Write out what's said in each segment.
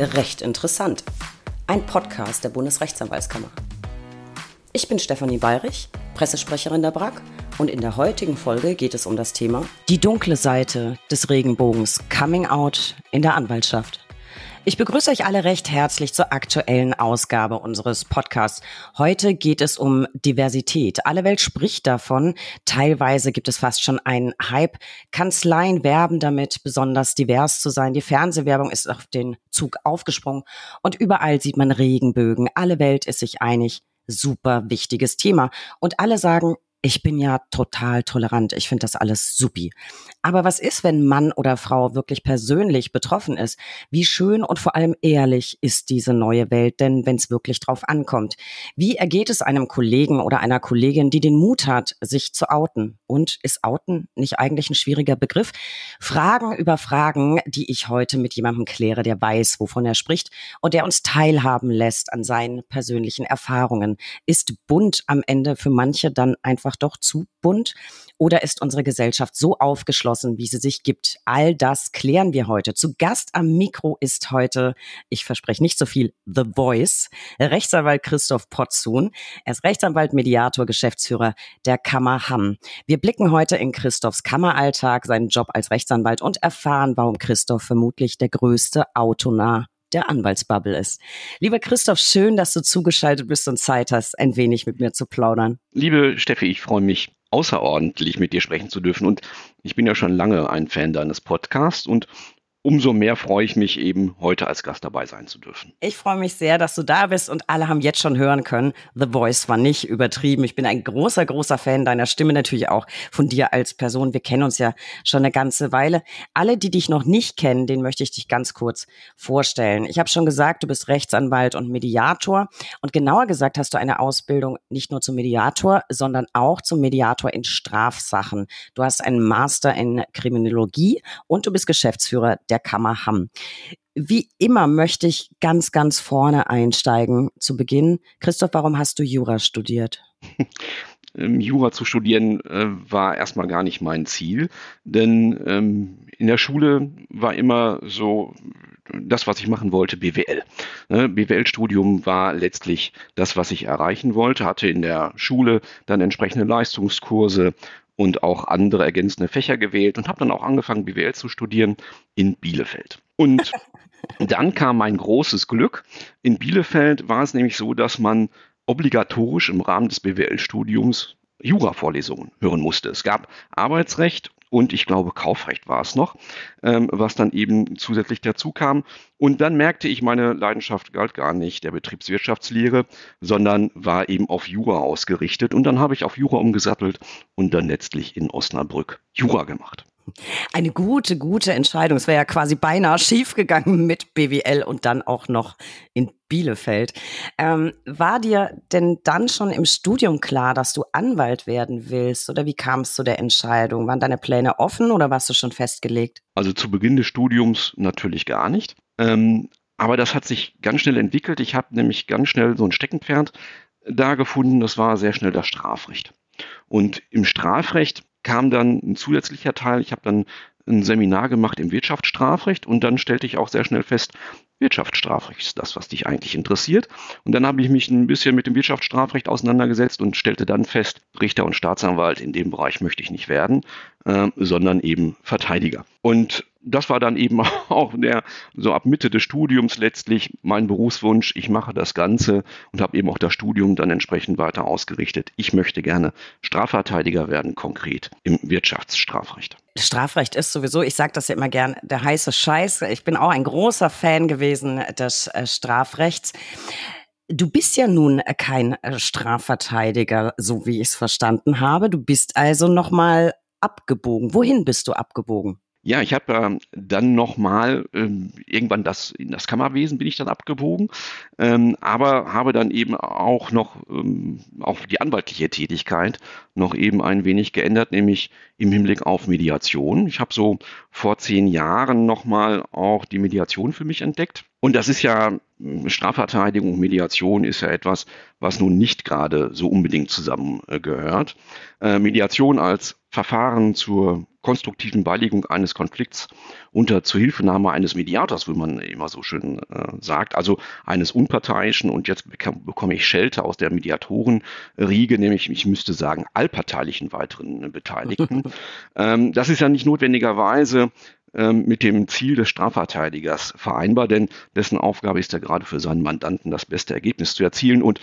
Recht interessant. Ein Podcast der Bundesrechtsanwaltskammer. Ich bin Stefanie Bayrich, Pressesprecherin der BRAG und in der heutigen Folge geht es um das Thema Die dunkle Seite des Regenbogens Coming Out in der Anwaltschaft. Ich begrüße euch alle recht herzlich zur aktuellen Ausgabe unseres Podcasts. Heute geht es um Diversität. Alle Welt spricht davon. Teilweise gibt es fast schon einen Hype. Kanzleien werben damit, besonders divers zu sein. Die Fernsehwerbung ist auf den Zug aufgesprungen und überall sieht man Regenbögen. Alle Welt ist sich einig. Super wichtiges Thema. Und alle sagen, ich bin ja total tolerant. Ich finde das alles supi. Aber was ist, wenn Mann oder Frau wirklich persönlich betroffen ist? Wie schön und vor allem ehrlich ist diese neue Welt denn, wenn es wirklich drauf ankommt? Wie ergeht es einem Kollegen oder einer Kollegin, die den Mut hat, sich zu outen? Und ist outen nicht eigentlich ein schwieriger Begriff? Fragen über Fragen, die ich heute mit jemandem kläre, der weiß, wovon er spricht und der uns teilhaben lässt an seinen persönlichen Erfahrungen. Ist bunt am Ende für manche dann einfach doch zu bunt? Oder ist unsere Gesellschaft so aufgeschlossen, wie sie sich gibt? All das klären wir heute. Zu Gast am Mikro ist heute, ich verspreche nicht so viel, The Voice, Rechtsanwalt Christoph Potzun. Er ist Rechtsanwalt, Mediator, Geschäftsführer der Kammer Hamm. Wir blicken heute in Christophs Kammeralltag, seinen Job als Rechtsanwalt und erfahren, warum Christoph vermutlich der größte Autonah der Anwaltsbubble ist. Lieber Christoph, schön, dass du zugeschaltet bist und Zeit hast, ein wenig mit mir zu plaudern. Liebe Steffi, ich freue mich außerordentlich mit dir sprechen zu dürfen. Und ich bin ja schon lange ein Fan deines Podcasts und umso mehr freue ich mich eben, heute als Gast dabei sein zu dürfen. Ich freue mich sehr, dass du da bist und alle haben jetzt schon hören können. The Voice war nicht übertrieben. Ich bin ein großer, großer Fan deiner Stimme, natürlich auch von dir als Person. Wir kennen uns ja schon eine ganze Weile. Alle, die dich noch nicht kennen, den möchte ich dich ganz kurz vorstellen. Ich habe schon gesagt, du bist Rechtsanwalt und Mediator. Und genauer gesagt hast du eine Ausbildung nicht nur zum Mediator, sondern auch zum Mediator in Strafsachen. Du hast einen Master in Kriminologie und du bist Geschäftsführer der Kammer Hamm. Wie immer möchte ich ganz, ganz vorne einsteigen zu Beginn. Christoph, warum hast du Jura studiert? Ähm, Jura zu studieren äh, war erstmal gar nicht mein Ziel, denn ähm, in der Schule war immer so das, was ich machen wollte, BWL. Ne, BWL-Studium war letztlich das, was ich erreichen wollte, hatte in der Schule dann entsprechende Leistungskurse und auch andere ergänzende Fächer gewählt und habe dann auch angefangen, BWL zu studieren in Bielefeld. Und dann kam mein großes Glück. In Bielefeld war es nämlich so, dass man obligatorisch im Rahmen des BWL-Studiums Jura-Vorlesungen hören musste. Es gab Arbeitsrecht und ich glaube Kaufrecht war es noch, ähm, was dann eben zusätzlich dazu kam. Und dann merkte ich, meine Leidenschaft galt gar nicht der Betriebswirtschaftslehre, sondern war eben auf Jura ausgerichtet. Und dann habe ich auf Jura umgesattelt und dann letztlich in Osnabrück Jura gemacht. Eine gute, gute Entscheidung. Es wäre ja quasi beinahe schiefgegangen mit BWL und dann auch noch in Bielefeld. Ähm, war dir denn dann schon im Studium klar, dass du Anwalt werden willst? Oder wie kam es zu der Entscheidung? Waren deine Pläne offen oder warst du schon festgelegt? Also zu Beginn des Studiums natürlich gar nicht. Ähm, aber das hat sich ganz schnell entwickelt. Ich habe nämlich ganz schnell so ein Steckenpferd da gefunden. Das war sehr schnell das Strafrecht. Und im Strafrecht kam dann ein zusätzlicher Teil. Ich habe dann ein Seminar gemacht im Wirtschaftsstrafrecht und dann stellte ich auch sehr schnell fest, Wirtschaftsstrafrecht ist das, was dich eigentlich interessiert. Und dann habe ich mich ein bisschen mit dem Wirtschaftsstrafrecht auseinandergesetzt und stellte dann fest, Richter und Staatsanwalt in dem Bereich möchte ich nicht werden, äh, sondern eben Verteidiger. Und das war dann eben auch der, so ab Mitte des Studiums letztlich mein Berufswunsch. Ich mache das Ganze und habe eben auch das Studium dann entsprechend weiter ausgerichtet. Ich möchte gerne Strafverteidiger werden, konkret im Wirtschaftsstrafrecht. Strafrecht ist sowieso, ich sage das ja immer gern, der heiße Scheiß. Ich bin auch ein großer Fan gewesen des äh, Strafrechts. Du bist ja nun kein äh, Strafverteidiger, so wie ich es verstanden habe. Du bist also nochmal abgebogen. Wohin bist du abgebogen? Ja, ich habe äh, dann nochmal ähm, irgendwann das in das Kammerwesen bin ich dann abgebogen, ähm, aber habe dann eben auch noch ähm, auf die anwaltliche Tätigkeit noch eben ein wenig geändert, nämlich im Hinblick auf Mediation. Ich habe so vor zehn Jahren nochmal auch die Mediation für mich entdeckt. Und das ist ja Strafverteidigung und Mediation ist ja etwas, was nun nicht gerade so unbedingt zusammengehört. Äh, Mediation als Verfahren zur konstruktiven Beilegung eines Konflikts unter Zuhilfenahme eines Mediators, wie man immer so schön äh, sagt, also eines unparteiischen und jetzt bekomme ich Schelte aus der Mediatorenriege, nämlich ich müsste sagen allparteilichen weiteren Beteiligten. ähm, das ist ja nicht notwendigerweise mit dem Ziel des Strafverteidigers vereinbar, denn dessen Aufgabe ist ja gerade für seinen Mandanten das beste Ergebnis zu erzielen und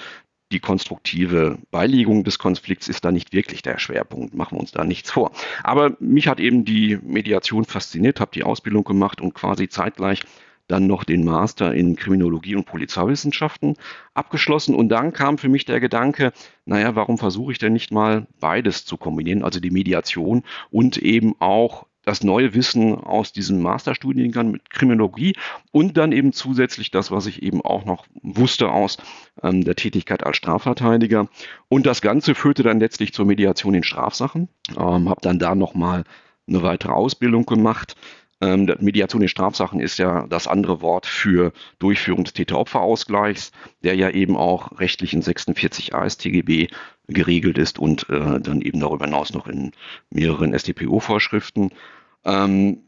die konstruktive Beilegung des Konflikts ist da nicht wirklich der Schwerpunkt, machen wir uns da nichts vor. Aber mich hat eben die Mediation fasziniert, habe die Ausbildung gemacht und quasi zeitgleich dann noch den Master in Kriminologie und Polizeiwissenschaften abgeschlossen. Und dann kam für mich der Gedanke, naja, warum versuche ich denn nicht mal beides zu kombinieren, also die Mediation und eben auch das neue Wissen aus diesem Masterstudiengang mit Kriminologie und dann eben zusätzlich das, was ich eben auch noch wusste aus ähm, der Tätigkeit als Strafverteidiger. Und das Ganze führte dann letztlich zur Mediation in Strafsachen. Ähm, habe dann da nochmal eine weitere Ausbildung gemacht. Ähm, Mediation in Strafsachen ist ja das andere Wort für Durchführung des Täter-Opfer-Ausgleichs, der ja eben auch rechtlich in 46 AStGB geregelt ist und äh, dann eben darüber hinaus noch in mehreren StPO-Vorschriften. Ähm,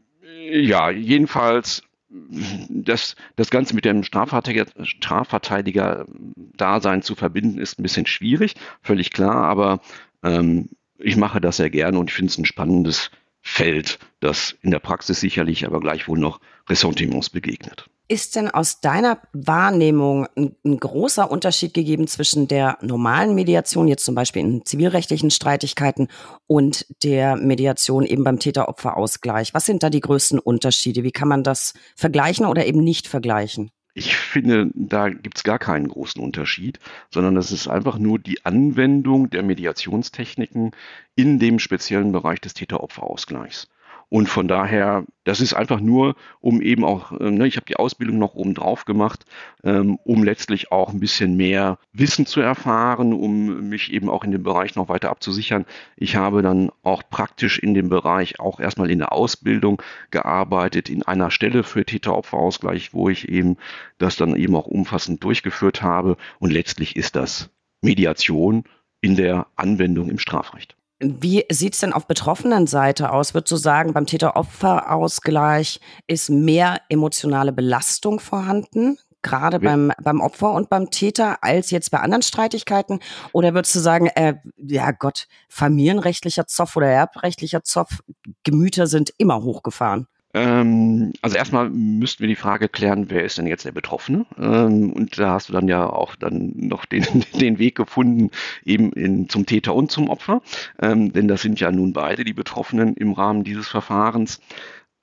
ja, jedenfalls das, das Ganze mit dem Strafverteidiger, Strafverteidiger-Dasein zu verbinden, ist ein bisschen schwierig, völlig klar, aber ähm, ich mache das sehr gerne und ich finde es ein spannendes Feld, das in der Praxis sicherlich aber gleichwohl noch Ressentiments begegnet. Ist denn aus deiner Wahrnehmung ein, ein, großer Unterschied gegeben zwischen der normalen Mediation, jetzt zum Beispiel in zivilrechtlichen Streitigkeiten, und der Mediation eben beim Täter-Opfer-Ausgleich? Was sind da die größten Unterschiede? Wie kann man das vergleichen oder eben nicht vergleichen? Ich finde, da gibt es gar keinen großen Unterschied, sondern es ist einfach nur die Anwendung der Mediationstechniken in dem speziellen Bereich des Täter-Opfer-Ausgleichs. Und von daher, das ist einfach nur, um eben auch, äh, ne, ich habe die Ausbildung noch oben drauf gemacht, ähm, um letztlich auch ein bisschen mehr Wissen zu erfahren, um mich eben auch in dem Bereich noch weiter abzusichern. Ich habe dann auch praktisch in dem Bereich auch erstmal in der Ausbildung gearbeitet, in einer Stelle für Täter-Opfer-Ausgleich, wo ich eben das dann eben auch umfassend durchgeführt habe. Und letztlich ist das Mediation in der Anwendung im Strafrecht. Wie sieht's denn auf betroffenen Seite aus? Würdest du sagen, beim Täter-Opfer-Ausgleich ist mehr emotionale Belastung vorhanden? gerade ja. beim, beim Opfer und beim Täter als jetzt bei anderen Streitigkeiten? Oder würdest du sagen, äh, ja Gott, familienrechtlicher Zoff oder erbrechtlicher Zoff, Gemüter sind immer hochgefahren? Ähm, also erstmal müssten wir die Frage klären, wer ist denn jetzt der Betroffene? Ähm, und da hast du dann ja auch dann noch den, den Weg gefunden, eben in, zum Täter und zum Opfer. Ähm, denn das sind ja nun beide die Betroffenen im Rahmen dieses Verfahrens.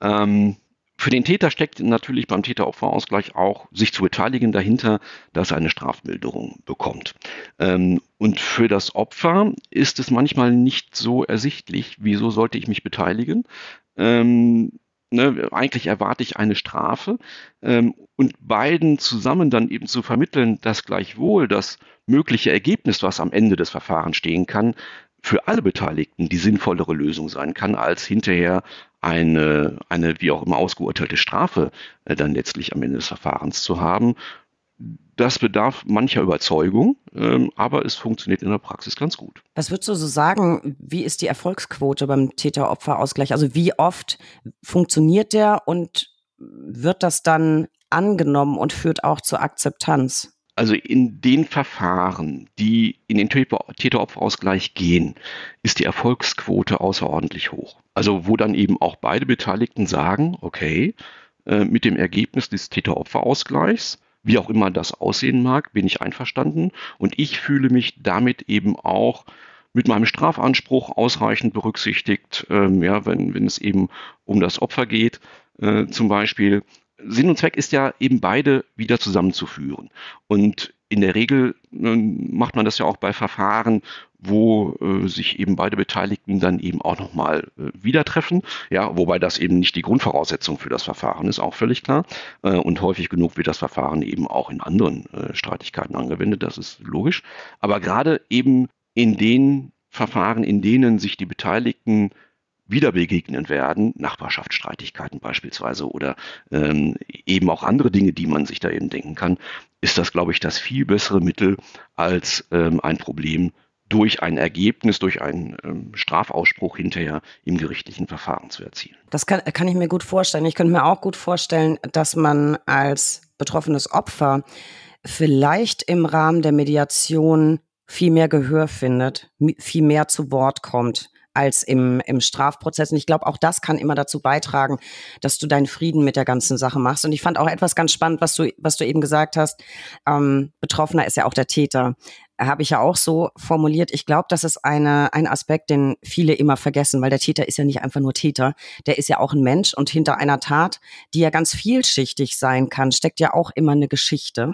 Ähm, für den Täter steckt natürlich beim Täter-Opfer-Ausgleich auch, sich zu beteiligen dahinter, dass er eine Strafmilderung bekommt. Ähm, und für das Opfer ist es manchmal nicht so ersichtlich, wieso sollte ich mich beteiligen. Ähm, Ne, eigentlich erwarte ich eine Strafe ähm, und beiden zusammen dann eben zu vermitteln, dass gleichwohl das mögliche Ergebnis, was am Ende des Verfahrens stehen kann, für alle Beteiligten die sinnvollere Lösung sein kann, als hinterher eine, eine wie auch immer ausgeurteilte Strafe äh, dann letztlich am Ende des Verfahrens zu haben. Das bedarf mancher Überzeugung, ähm, aber es funktioniert in der Praxis ganz gut. Was würdest du so sagen, wie ist die Erfolgsquote beim Täter-Opfer-Ausgleich? Also wie oft funktioniert der und wird das dann angenommen und führt auch zur Akzeptanz? Also in den Verfahren, die in den Täter-Opfer-Ausgleich gehen, ist die Erfolgsquote außerordentlich hoch. Also wo dann eben auch beide Beteiligten sagen, okay, äh, mit dem Ergebnis des Täter-Opfer-Ausgleichs wie auch immer das aussehen mag, bin ich einverstanden. Und ich fühle mich damit eben auch mit meinem Strafanspruch ausreichend berücksichtigt, ähm, ja, wenn, wenn es eben um das Opfer geht, äh, zum Beispiel. Sinn und Zweck ist ja eben beide wieder zusammenzuführen. Und in der Regel äh, macht man das ja auch bei Verfahren, wo äh, sich eben beide Beteiligten dann eben auch nochmal äh, wieder treffen. Ja, wobei das eben nicht die Grundvoraussetzung für das Verfahren ist, auch völlig klar. Äh, und häufig genug wird das Verfahren eben auch in anderen äh, Streitigkeiten angewendet, das ist logisch. Aber gerade eben in den Verfahren, in denen sich die Beteiligten wieder begegnen werden, Nachbarschaftsstreitigkeiten beispielsweise oder ähm, eben auch andere Dinge, die man sich da eben denken kann, ist das, glaube ich, das viel bessere Mittel als ähm, ein Problem durch ein Ergebnis, durch einen ähm, Strafausspruch hinterher im gerichtlichen Verfahren zu erzielen. Das kann, kann ich mir gut vorstellen. Ich könnte mir auch gut vorstellen, dass man als betroffenes Opfer vielleicht im Rahmen der Mediation viel mehr Gehör findet, viel mehr zu Wort kommt als im, im Strafprozess. Und ich glaube, auch das kann immer dazu beitragen, dass du deinen Frieden mit der ganzen Sache machst. Und ich fand auch etwas ganz spannend, was du, was du eben gesagt hast. Ähm, Betroffener ist ja auch der Täter. Habe ich ja auch so formuliert. Ich glaube, das ist eine, ein Aspekt, den viele immer vergessen, weil der Täter ist ja nicht einfach nur Täter. Der ist ja auch ein Mensch und hinter einer Tat, die ja ganz vielschichtig sein kann, steckt ja auch immer eine Geschichte.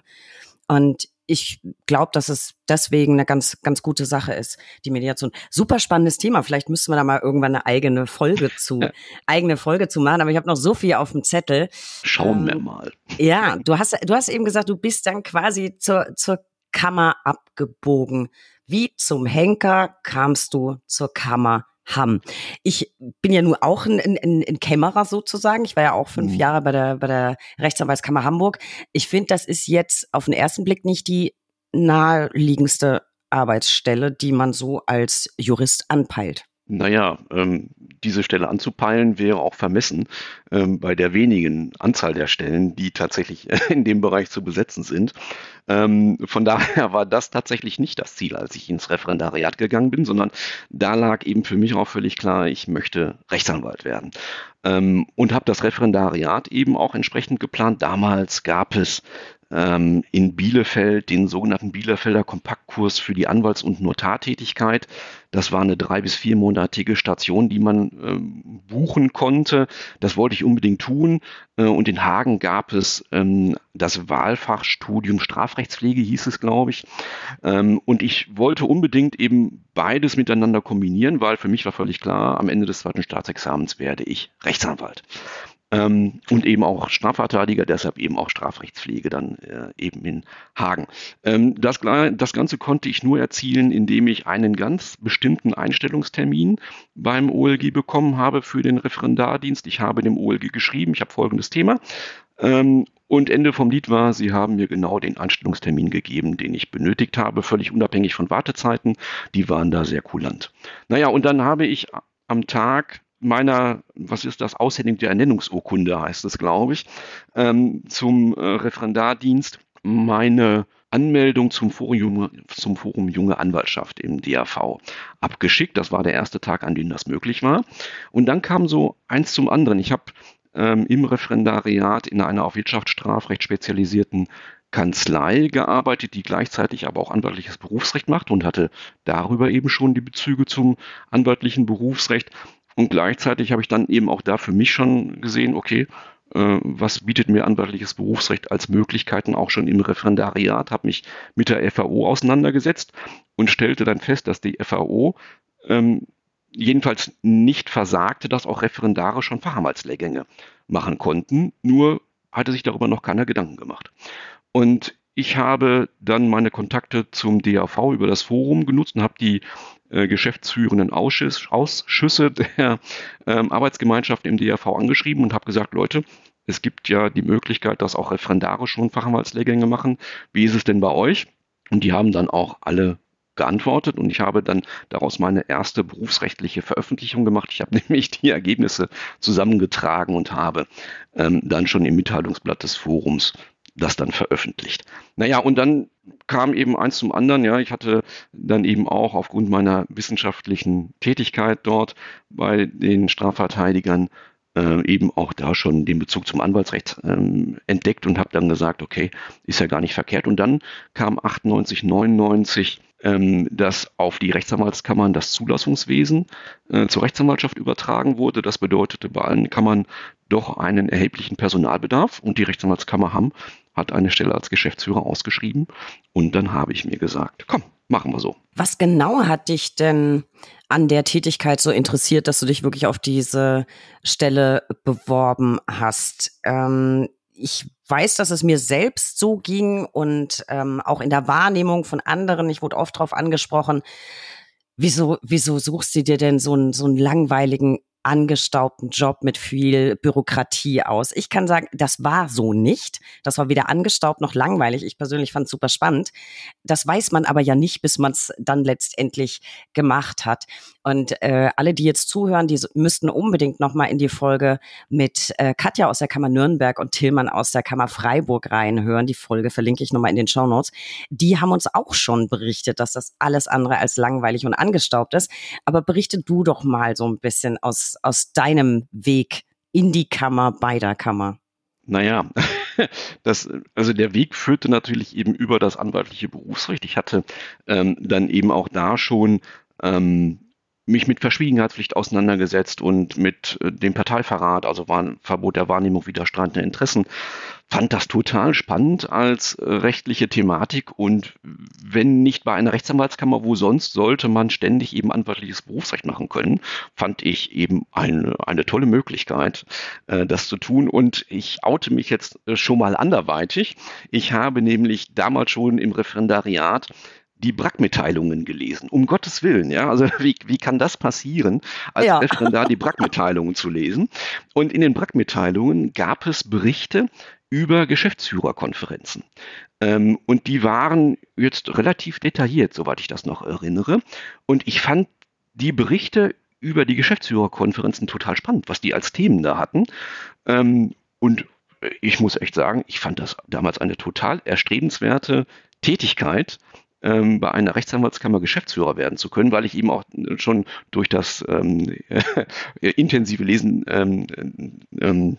Und ich glaube, dass es deswegen eine ganz, ganz gute Sache ist, die Mediation. Super spannendes Thema. Vielleicht müssen wir da mal irgendwann eine eigene Folge zu, eigene Folge zu machen. Aber ich habe noch so viel auf dem Zettel. Schauen ähm, wir mal. Ja, du hast, du hast eben gesagt, du bist dann quasi zur, zur Kammer abgebogen. Wie zum Henker kamst du zur Kammer haben. Ich bin ja nun auch ein, ein, ein Kämmerer sozusagen. Ich war ja auch fünf mhm. Jahre bei der, bei der Rechtsanwaltskammer Hamburg. Ich finde, das ist jetzt auf den ersten Blick nicht die naheliegendste Arbeitsstelle, die man so als Jurist anpeilt. Naja, ähm, diese Stelle anzupeilen wäre auch vermessen ähm, bei der wenigen Anzahl der Stellen, die tatsächlich in dem Bereich zu besetzen sind. Ähm, von daher war das tatsächlich nicht das Ziel, als ich ins Referendariat gegangen bin, sondern da lag eben für mich auch völlig klar, ich möchte Rechtsanwalt werden. Ähm, und habe das Referendariat eben auch entsprechend geplant. Damals gab es ähm, in Bielefeld den sogenannten Bielefelder Kompaktkurs für die Anwalts- und Notartätigkeit. Das war eine drei- bis viermonatige Station, die man ähm, buchen konnte. Das wollte ich unbedingt tun. Äh, und in Hagen gab es ähm, das Wahlfachstudium Strafrechtspflege, hieß es, glaube ich. Ähm, und ich wollte unbedingt eben beides miteinander kombinieren, weil für mich war völlig klar, am Ende des zweiten Staatsexamens werde ich Rechtsanwalt ähm, und eben auch Strafverteidiger, deshalb eben auch Strafrechtspflege dann äh, eben in Hagen. Ähm, das, das Ganze konnte ich nur erzielen, indem ich einen ganz bestimmten Einstellungstermin beim OLG bekommen habe für den Referendardienst. Ich habe dem OLG geschrieben, ich habe folgendes Thema. Ähm, und Ende vom Lied war, sie haben mir genau den Anstellungstermin gegeben, den ich benötigt habe, völlig unabhängig von Wartezeiten. Die waren da sehr kulant. Naja, und dann habe ich am Tag meiner, was ist das, Aushändigung der Ernennungsurkunde heißt es, glaube ich, ähm, zum äh, Referendardienst meine Anmeldung zum Forum, zum Forum Junge Anwaltschaft im DAV abgeschickt. Das war der erste Tag, an dem das möglich war. Und dann kam so eins zum anderen. Ich habe ähm, im Referendariat in einer auf Wirtschaftsstrafrecht spezialisierten Kanzlei gearbeitet, die gleichzeitig aber auch anwaltliches Berufsrecht macht und hatte darüber eben schon die Bezüge zum anwaltlichen Berufsrecht. Und gleichzeitig habe ich dann eben auch da für mich schon gesehen, okay, äh, was bietet mir anwaltliches Berufsrecht als Möglichkeiten auch schon im Referendariat, habe mich mit der FAO auseinandergesetzt und stellte dann fest, dass die FAO ähm, jedenfalls nicht versagte, dass auch Referendare schon Fachanwaltslehrgänge machen konnten, nur hatte sich darüber noch keiner Gedanken gemacht. Und ich habe dann meine Kontakte zum DAV über das Forum genutzt und habe die äh, geschäftsführenden Ausschuss, Ausschüsse der ähm, Arbeitsgemeinschaft im DAV angeschrieben und habe gesagt, Leute, es gibt ja die Möglichkeit, dass auch Referendare schon Fachanwaltslehrgänge machen. Wie ist es denn bei euch? Und die haben dann auch alle geantwortet und ich habe dann daraus meine erste berufsrechtliche Veröffentlichung gemacht. Ich habe nämlich die Ergebnisse zusammengetragen und habe ähm, dann schon im Mitteilungsblatt des Forums das dann veröffentlicht. Naja, und dann kam eben eins zum anderen. Ja, ich hatte dann eben auch aufgrund meiner wissenschaftlichen Tätigkeit dort bei den Strafverteidigern äh, eben auch da schon den Bezug zum Anwaltsrecht ähm, entdeckt und habe dann gesagt, okay, ist ja gar nicht verkehrt. Und dann kam 98, 99 ähm, dass auf die Rechtsanwaltskammern das Zulassungswesen äh, zur Rechtsanwaltschaft übertragen wurde. Das bedeutete bei allen Kammern doch einen erheblichen Personalbedarf und die Rechtsanwaltskammer Hamm hat eine Stelle als Geschäftsführer ausgeschrieben und dann habe ich mir gesagt, komm, machen wir so. Was genau hat dich denn an der Tätigkeit so interessiert, dass du dich wirklich auf diese Stelle beworben hast? Ähm, ich weiß, dass es mir selbst so ging und ähm, auch in der Wahrnehmung von anderen, ich wurde oft darauf angesprochen, wieso, wieso suchst du dir denn so einen, so einen langweiligen angestaubten Job mit viel Bürokratie aus. Ich kann sagen, das war so nicht. Das war weder angestaubt noch langweilig. Ich persönlich fand es super spannend. Das weiß man aber ja nicht, bis man es dann letztendlich gemacht hat. Und äh, alle, die jetzt zuhören, die müssten unbedingt nochmal in die Folge mit äh, Katja aus der Kammer Nürnberg und Tillmann aus der Kammer Freiburg reinhören. Die Folge verlinke ich nochmal in den Show Notes. Die haben uns auch schon berichtet, dass das alles andere als langweilig und angestaubt ist. Aber berichte du doch mal so ein bisschen aus, aus deinem Weg in die Kammer, bei der Kammer. Naja, das, also der Weg führte natürlich eben über das anwaltliche Berufsrecht. Ich hatte ähm, dann eben auch da schon ähm, mich mit Verschwiegenheitspflicht auseinandergesetzt und mit äh, dem Parteiverrat, also war Verbot der Wahrnehmung widerstreitender Interessen, fand das total spannend als äh, rechtliche Thematik und wenn nicht bei einer Rechtsanwaltskammer, wo sonst sollte man ständig eben anwaltliches Berufsrecht machen können, fand ich eben eine, eine tolle Möglichkeit, äh, das zu tun und ich oute mich jetzt schon mal anderweitig. Ich habe nämlich damals schon im Referendariat die Brack-Mitteilungen gelesen. Um Gottes Willen, ja. Also wie, wie kann das passieren, als ja. Referendar die Brack-Mitteilungen zu lesen? Und in den Brack-Mitteilungen gab es Berichte über Geschäftsführerkonferenzen. Ähm, und die waren jetzt relativ detailliert, soweit ich das noch erinnere. Und ich fand die Berichte über die Geschäftsführerkonferenzen total spannend, was die als Themen da hatten. Ähm, und ich muss echt sagen, ich fand das damals eine total erstrebenswerte Tätigkeit, ähm, bei einer Rechtsanwaltskammer Geschäftsführer werden zu können, weil ich eben auch schon durch das ähm, intensive Lesen ähm, ähm,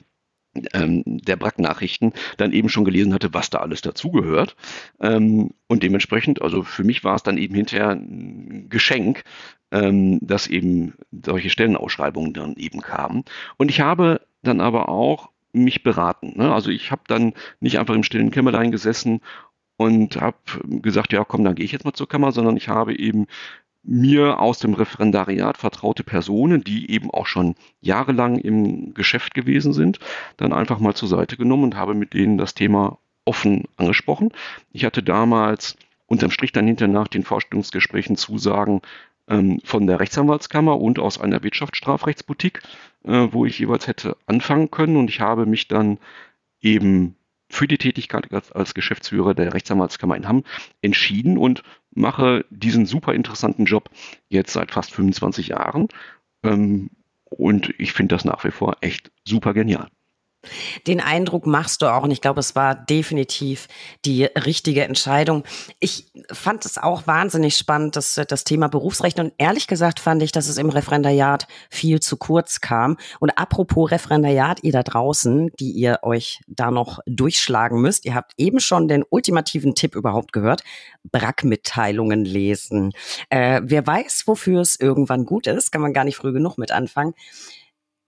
ähm, der Brack-Nachrichten dann eben schon gelesen hatte, was da alles dazugehört. Ähm, und dementsprechend, also für mich war es dann eben hinterher ein Geschenk, dass eben solche Stellenausschreibungen dann eben kamen. Und ich habe dann aber auch mich beraten. Ne? Also ich habe dann nicht einfach im stillen Kämmerlein gesessen und habe gesagt, ja komm, dann gehe ich jetzt mal zur Kammer, sondern ich habe eben mir aus dem Referendariat vertraute Personen, die eben auch schon jahrelang im Geschäft gewesen sind, dann einfach mal zur Seite genommen und habe mit denen das Thema offen angesprochen. Ich hatte damals unterm Strich dann hinterher nach den Vorstellungsgesprächen Zusagen ähm, von der Rechtsanwaltskammer und aus einer Wirtschaftsstrafrechtsboutique, äh, wo ich jeweils hätte anfangen können und ich habe mich dann eben für die Tätigkeit als Geschäftsführer der Rechtsanwaltskammer in Hamm entschieden und mache diesen super interessanten Job jetzt seit fast 25 Jahren. Ähm, und ich finde das nach wie vor echt super genial. Den Eindruck machst du auch und ich glaube, es war definitiv die richtige Entscheidung. Ich fand es auch wahnsinnig spannend, dass das Thema Berufsrecht und ehrlich gesagt fand ich, dass es im Referendariat viel zu kurz kam. Und apropos Referendariat, ihr da draußen, die ihr euch da noch durchschlagen müsst, ihr habt eben schon den ultimativen Tipp überhaupt gehört, Brack-Mitteilungen lesen. Äh, wer weiß, wofür es irgendwann gut ist, kann man gar nicht früh genug mit anfangen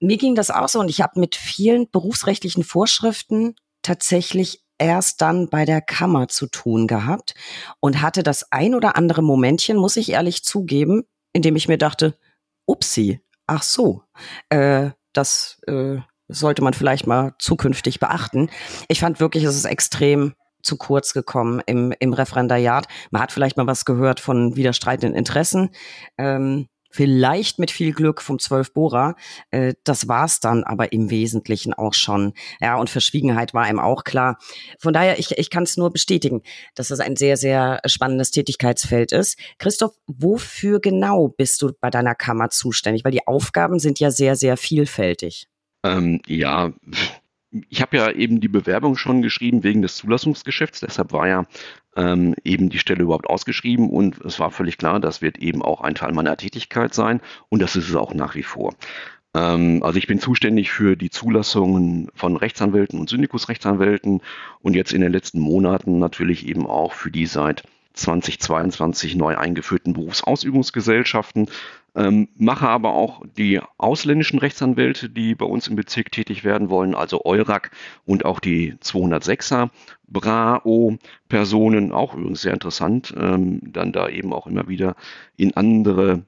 mir ging das auch so und ich habe mit vielen berufsrechtlichen Vorschriften tatsächlich erst dann bei der Kammer zu tun gehabt und hatte das ein oder andere Momentchen, muss ich ehrlich zugeben, in dem ich mir dachte, upsi, ach so, äh, das äh, sollte man vielleicht mal zukünftig beachten. Ich fand wirklich, es ist extrem zu kurz gekommen im, im Referendariat. Man hat vielleicht mal was gehört von widerstreitenden Interessen. Ähm, vielleicht mit viel Glück vom 12 Bohrer. Äh, das war's dann aber im Wesentlichen auch schon. Ja, und Verschwiegenheit war ihm auch klar. Von daher, ich, ich kann es nur bestätigen, dass es ein sehr, sehr spannendes Tätigkeitsfeld ist. Christoph, wofür genau bist du bei deiner Kammer zuständig? Weil die Aufgaben sind ja sehr, sehr vielfältig. Ähm, ja, ich habe ja eben die Bewerbung schon geschrieben wegen des Zulassungsgeschäfts, deshalb war ja ähm, eben die Stelle überhaupt ausgeschrieben und es war völlig klar, das wird eben auch ein Teil meiner Tätigkeit sein und das ist es auch nach wie vor. Ähm, also ich bin zuständig für die Zulassungen von Rechtsanwälten und Syndikusrechtsanwälten und jetzt in den letzten Monaten natürlich eben auch für die seit 2022 neu eingeführten Berufsausübungsgesellschaften, ähm, mache aber auch die ausländischen Rechtsanwälte, die bei uns im Bezirk tätig werden wollen, also EURAC und auch die 206er BRAO-Personen, auch übrigens sehr interessant, ähm, dann da eben auch immer wieder in andere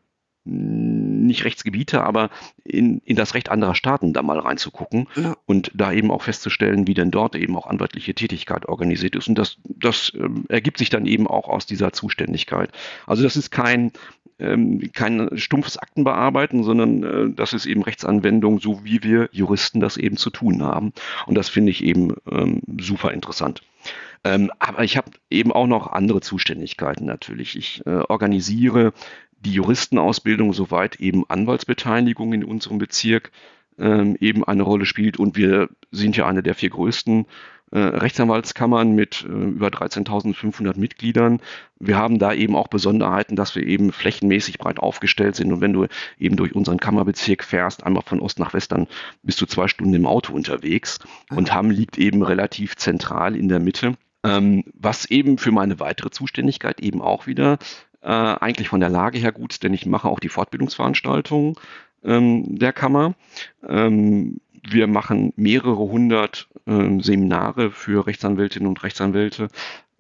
nicht Rechtsgebiete, aber in, in das Recht anderer Staaten da mal reinzugucken ja. und da eben auch festzustellen, wie denn dort eben auch anwaltliche Tätigkeit organisiert ist. Und das, das ähm, ergibt sich dann eben auch aus dieser Zuständigkeit. Also das ist kein ähm, kein stumpfes Aktenbearbeiten, sondern äh, das ist eben Rechtsanwendung, so wie wir Juristen das eben zu tun haben. Und das finde ich eben ähm, super interessant. Ähm, aber ich habe eben auch noch andere Zuständigkeiten natürlich. Ich äh, organisiere die Juristenausbildung, soweit eben Anwaltsbeteiligung in unserem Bezirk ähm, eben eine Rolle spielt. Und wir sind ja eine der vier größten äh, Rechtsanwaltskammern mit äh, über 13.500 Mitgliedern. Wir haben da eben auch Besonderheiten, dass wir eben flächenmäßig breit aufgestellt sind. Und wenn du eben durch unseren Kammerbezirk fährst, einmal von Ost nach West, dann bist du zwei Stunden im Auto unterwegs. Und Hamm liegt eben relativ zentral in der Mitte. Ähm, was eben für meine weitere Zuständigkeit eben auch wieder äh, eigentlich von der Lage her gut, denn ich mache auch die Fortbildungsveranstaltungen ähm, der Kammer. Ähm, wir machen mehrere hundert äh, Seminare für Rechtsanwältinnen und Rechtsanwälte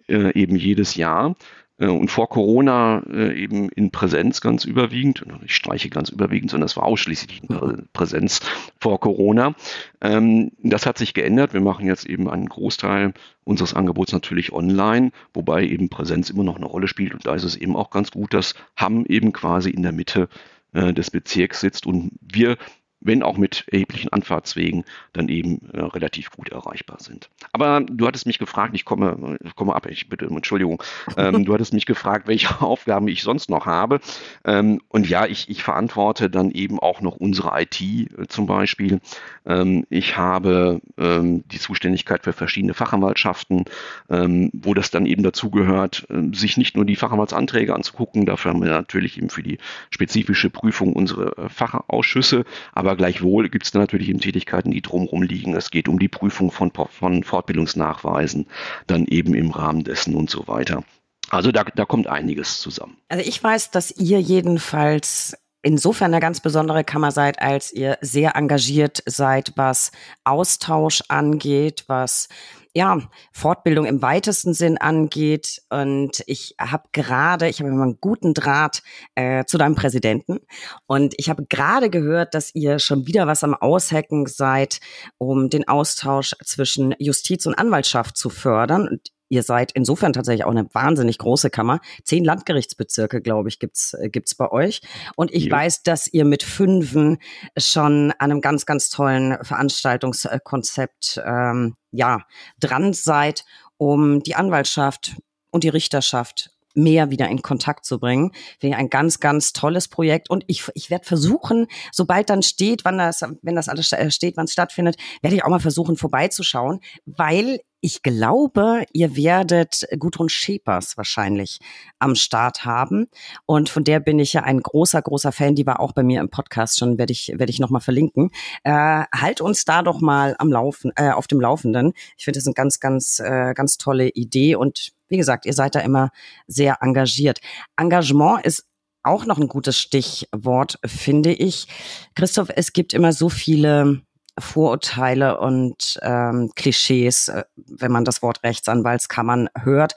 äh, eben jedes Jahr. Äh, und vor Corona äh, eben in Präsenz ganz überwiegend, ich streiche ganz überwiegend, sondern es war ausschließlich in Präsenz vor Corona. Ähm, das hat sich geändert. Wir machen jetzt eben einen Großteil unseres Angebots natürlich online, wobei eben Präsenz immer noch eine Rolle spielt. Und da ist es eben auch ganz gut, dass Hamm eben quasi in der Mitte äh, des Bezirks sitzt und wir wenn auch mit erheblichen Anfahrtswegen, dann eben äh, relativ gut erreichbar sind. Aber du hattest mich gefragt, ich komme, ich komme ab, ich bitte um Entschuldigung, ähm, du hattest mich gefragt, welche Aufgaben ich sonst noch habe. Ähm, und ja, ich, ich verantworte dann eben auch noch unsere IT äh, zum Beispiel. Ähm, ich habe ähm, die Zuständigkeit für verschiedene Fachanwaltschaften, ähm, wo das dann eben dazu gehört, äh, sich nicht nur die Fachanwaltsanträge anzugucken, dafür haben wir natürlich eben für die spezifische Prüfung unsere äh, Fachausschüsse, aber aber gleichwohl gibt es natürlich eben Tätigkeiten, die drumherum liegen. Es geht um die Prüfung von, von Fortbildungsnachweisen, dann eben im Rahmen dessen und so weiter. Also da, da kommt einiges zusammen. Also ich weiß, dass ihr jedenfalls insofern eine ganz besondere Kammer seid, als ihr sehr engagiert seid, was Austausch angeht, was ja, Fortbildung im weitesten Sinn angeht. Und ich habe gerade, ich habe immer einen guten Draht äh, zu deinem Präsidenten. Und ich habe gerade gehört, dass ihr schon wieder was am Aushacken seid, um den Austausch zwischen Justiz und Anwaltschaft zu fördern. Und ihr seid insofern tatsächlich auch eine wahnsinnig große Kammer. Zehn Landgerichtsbezirke, glaube ich, gibt's äh, gibt's bei euch. Und ich ja. weiß, dass ihr mit fünfen schon an einem ganz, ganz tollen Veranstaltungskonzept ähm, ja dran seid, um die Anwaltschaft und die Richterschaft mehr wieder in Kontakt zu bringen. Finde ich ein ganz, ganz tolles Projekt. Und ich, ich werde versuchen, sobald dann steht, wann das, wenn das alles steht, wann es stattfindet, werde ich auch mal versuchen, vorbeizuschauen, weil ich glaube, ihr werdet Gudrun Schepers wahrscheinlich am Start haben. Und von der bin ich ja ein großer, großer Fan. Die war auch bei mir im Podcast schon, werde ich, werde ich nochmal verlinken. Äh, halt uns da doch mal am Laufen, äh, auf dem Laufenden. Ich finde das eine ganz, ganz, äh, ganz tolle Idee. Und wie gesagt, ihr seid da immer sehr engagiert. Engagement ist auch noch ein gutes Stichwort, finde ich. Christoph, es gibt immer so viele Vorurteile und ähm, Klischees, äh, wenn man das Wort Rechtsanwaltskammern hört.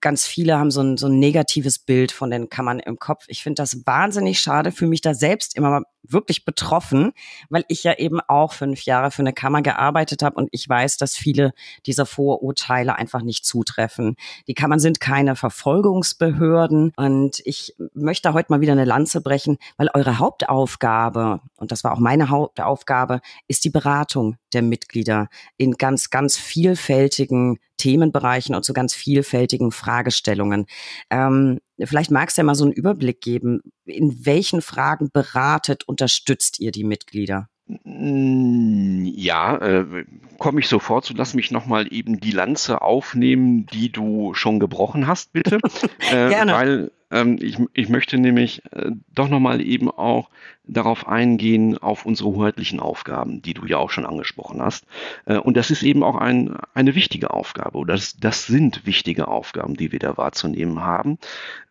Ganz viele haben so ein, so ein negatives Bild von den Kammern im Kopf. Ich finde das wahnsinnig schade, fühle mich da selbst immer wirklich betroffen, weil ich ja eben auch fünf Jahre für eine Kammer gearbeitet habe und ich weiß, dass viele dieser Vorurteile einfach nicht zutreffen. Die Kammern sind keine Verfolgungsbehörden und ich möchte heute mal wieder eine Lanze brechen, weil eure Hauptaufgabe, und das war auch meine Hauptaufgabe, ist die Beratung der Mitglieder in ganz, ganz vielfältigen Themenbereichen und zu ganz vielfältigen Fragestellungen. Ähm, vielleicht magst du ja mal so einen Überblick geben. In welchen Fragen beratet, unterstützt ihr die Mitglieder? Ja, äh, komme ich sofort zu. Lass mich nochmal eben die Lanze aufnehmen, die du schon gebrochen hast, bitte. äh, Gerne. Weil ähm, ich, ich möchte nämlich äh, doch nochmal eben auch darauf eingehen, auf unsere hoheitlichen Aufgaben, die du ja auch schon angesprochen hast. Äh, und das ist eben auch ein, eine wichtige Aufgabe oder das, das sind wichtige Aufgaben, die wir da wahrzunehmen haben.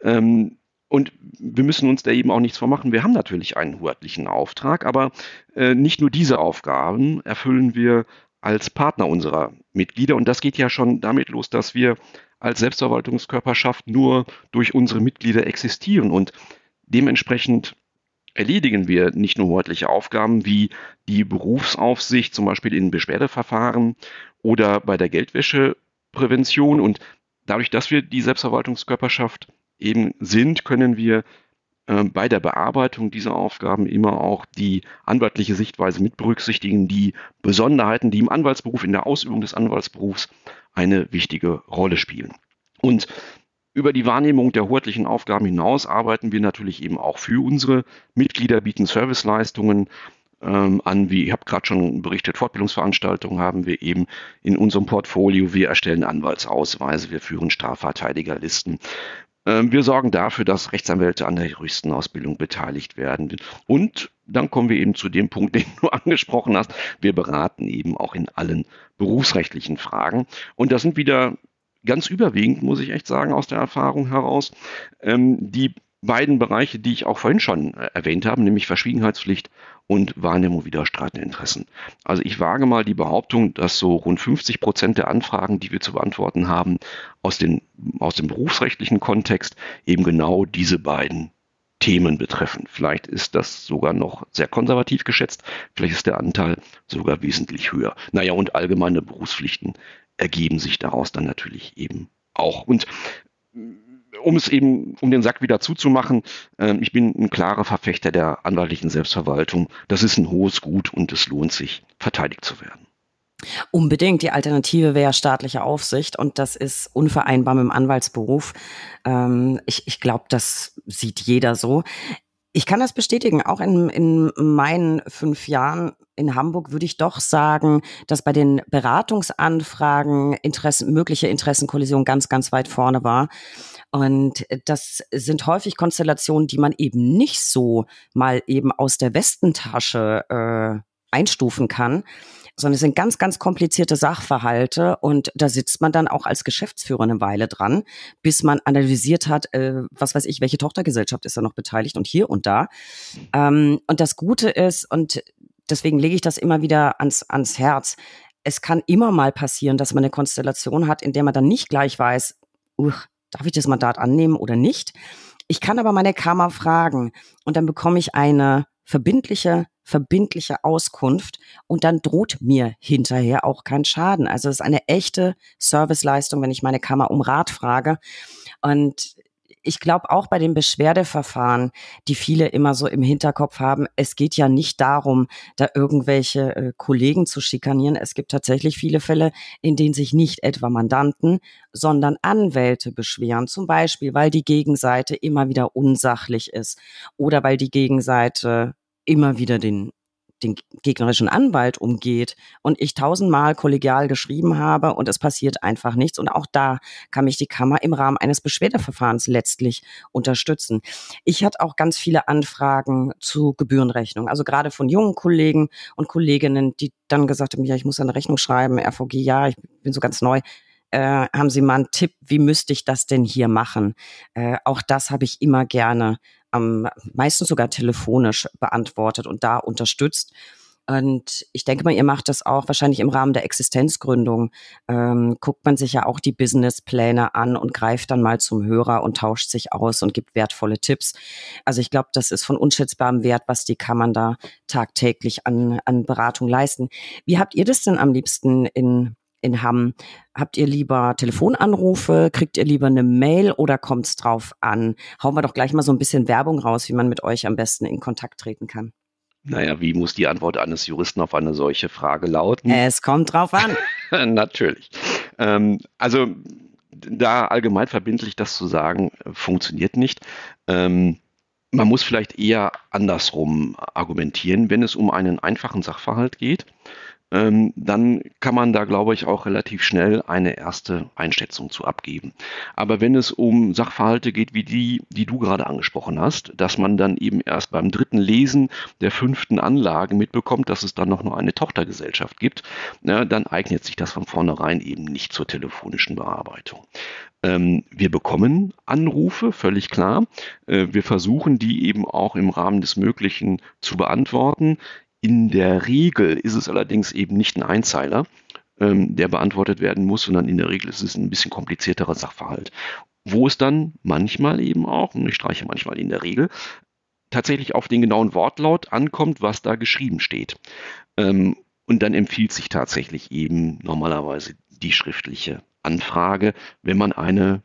Ähm, und wir müssen uns da eben auch nichts vormachen. Wir haben natürlich einen hoheitlichen Auftrag, aber äh, nicht nur diese Aufgaben erfüllen wir als Partner unserer Mitglieder. Und das geht ja schon damit los, dass wir als Selbstverwaltungskörperschaft nur durch unsere Mitglieder existieren und dementsprechend erledigen wir nicht nur hoheitliche Aufgaben wie die Berufsaufsicht, zum Beispiel in Beschwerdeverfahren oder bei der Geldwäscheprävention. Und dadurch, dass wir die Selbstverwaltungskörperschaft eben sind, können wir äh, bei der Bearbeitung dieser Aufgaben immer auch die anwaltliche Sichtweise mit berücksichtigen, die Besonderheiten, die im Anwaltsberuf, in der Ausübung des Anwaltsberufs eine wichtige Rolle spielen. Und über die Wahrnehmung der hoheitlichen Aufgaben hinaus arbeiten wir natürlich eben auch für unsere Mitglieder, bieten Serviceleistungen ähm, an, wie ich habe gerade schon berichtet, Fortbildungsveranstaltungen haben wir eben in unserem Portfolio. Wir erstellen Anwaltsausweise, wir führen Strafverteidigerlisten. Ähm, wir sorgen dafür, dass Rechtsanwälte an der Juristenausbildung beteiligt werden. Und dann kommen wir eben zu dem Punkt, den du angesprochen hast. Wir beraten eben auch in allen berufsrechtlichen Fragen. Und das sind wieder ganz überwiegend, muss ich echt sagen, aus der Erfahrung heraus, ähm, die beiden Bereiche, die ich auch vorhin schon äh, erwähnt habe, nämlich Verschwiegenheitspflicht und Wahrnehmung widerstreitender Interessen. Also ich wage mal die Behauptung, dass so rund 50 Prozent der Anfragen, die wir zu beantworten haben, aus, den, aus dem berufsrechtlichen Kontext eben genau diese beiden Themen betreffen. Vielleicht ist das sogar noch sehr konservativ geschätzt, vielleicht ist der Anteil sogar wesentlich höher. Naja, und allgemeine Berufspflichten ergeben sich daraus dann natürlich eben auch. Und um es eben, um den Sack wieder zuzumachen, äh, ich bin ein klarer Verfechter der anwaltlichen Selbstverwaltung. Das ist ein hohes Gut und es lohnt sich, verteidigt zu werden. Unbedingt. Die Alternative wäre staatliche Aufsicht und das ist unvereinbar mit dem Anwaltsberuf. Ähm, ich ich glaube, das sieht jeder so. Ich kann das bestätigen. Auch in, in meinen fünf Jahren in Hamburg würde ich doch sagen, dass bei den Beratungsanfragen Interessen, mögliche Interessenkollision ganz, ganz weit vorne war. Und das sind häufig Konstellationen, die man eben nicht so mal eben aus der Westentasche äh, einstufen kann, sondern es sind ganz, ganz komplizierte Sachverhalte und da sitzt man dann auch als Geschäftsführer eine Weile dran, bis man analysiert hat, äh, was weiß ich, welche Tochtergesellschaft ist da noch beteiligt und hier und da. Ähm, und das Gute ist, und deswegen lege ich das immer wieder ans, ans Herz, es kann immer mal passieren, dass man eine Konstellation hat, in der man dann nicht gleich weiß, darf ich das Mandat annehmen oder nicht? Ich kann aber meine Kammer fragen und dann bekomme ich eine verbindliche, verbindliche Auskunft und dann droht mir hinterher auch kein Schaden. Also es ist eine echte Serviceleistung, wenn ich meine Kammer um Rat frage. Und ich glaube auch bei den Beschwerdeverfahren, die viele immer so im Hinterkopf haben, es geht ja nicht darum, da irgendwelche äh, Kollegen zu schikanieren. Es gibt tatsächlich viele Fälle, in denen sich nicht etwa Mandanten, sondern Anwälte beschweren. Zum Beispiel, weil die Gegenseite immer wieder unsachlich ist oder weil die Gegenseite immer wieder den den gegnerischen Anwalt umgeht und ich tausendmal kollegial geschrieben habe und es passiert einfach nichts. Und auch da kann mich die Kammer im Rahmen eines Beschwerdeverfahrens letztlich unterstützen. Ich hatte auch ganz viele Anfragen zu Gebührenrechnung, also gerade von jungen Kollegen und Kolleginnen, die dann gesagt haben, ja, ich muss eine Rechnung schreiben, RVG, ja, ich bin so ganz neu. Äh, haben Sie mal einen Tipp, wie müsste ich das denn hier machen? Äh, auch das habe ich immer gerne am meisten sogar telefonisch beantwortet und da unterstützt. Und ich denke mal, ihr macht das auch wahrscheinlich im Rahmen der Existenzgründung. Ähm, guckt man sich ja auch die Businesspläne an und greift dann mal zum Hörer und tauscht sich aus und gibt wertvolle Tipps. Also ich glaube, das ist von unschätzbarem Wert, was die Kammern da tagtäglich an, an Beratung leisten. Wie habt ihr das denn am liebsten in in Hamm. Habt ihr lieber Telefonanrufe? Kriegt ihr lieber eine Mail oder kommt es drauf an? Hauen wir doch gleich mal so ein bisschen Werbung raus, wie man mit euch am besten in Kontakt treten kann. Naja, wie muss die Antwort eines Juristen auf eine solche Frage lauten? Es kommt drauf an. Natürlich. Ähm, also da allgemein verbindlich das zu sagen, funktioniert nicht. Ähm, man muss vielleicht eher andersrum argumentieren, wenn es um einen einfachen Sachverhalt geht ähm, dann kann man da, glaube ich, auch relativ schnell eine erste Einschätzung zu abgeben. Aber wenn es um Sachverhalte geht, wie die, die du gerade angesprochen hast, dass man dann eben erst beim dritten Lesen der fünften Anlage mitbekommt, dass es dann noch nur eine Tochtergesellschaft gibt, ja, dann eignet sich das von vornherein eben nicht zur telefonischen Bearbeitung. Ähm, wir bekommen Anrufe, völlig klar. Äh, wir versuchen die eben auch im Rahmen des Möglichen zu beantworten. In der Regel ist es allerdings eben nicht ein Einzeiler, ähm, der beantwortet werden muss, sondern in der Regel ist es ein bisschen komplizierterer Sachverhalt. Wo es dann manchmal eben auch, und ich streiche manchmal in der Regel, tatsächlich auf den genauen Wortlaut ankommt, was da geschrieben steht. Ähm, und dann empfiehlt sich tatsächlich eben normalerweise die schriftliche Anfrage, wenn man eine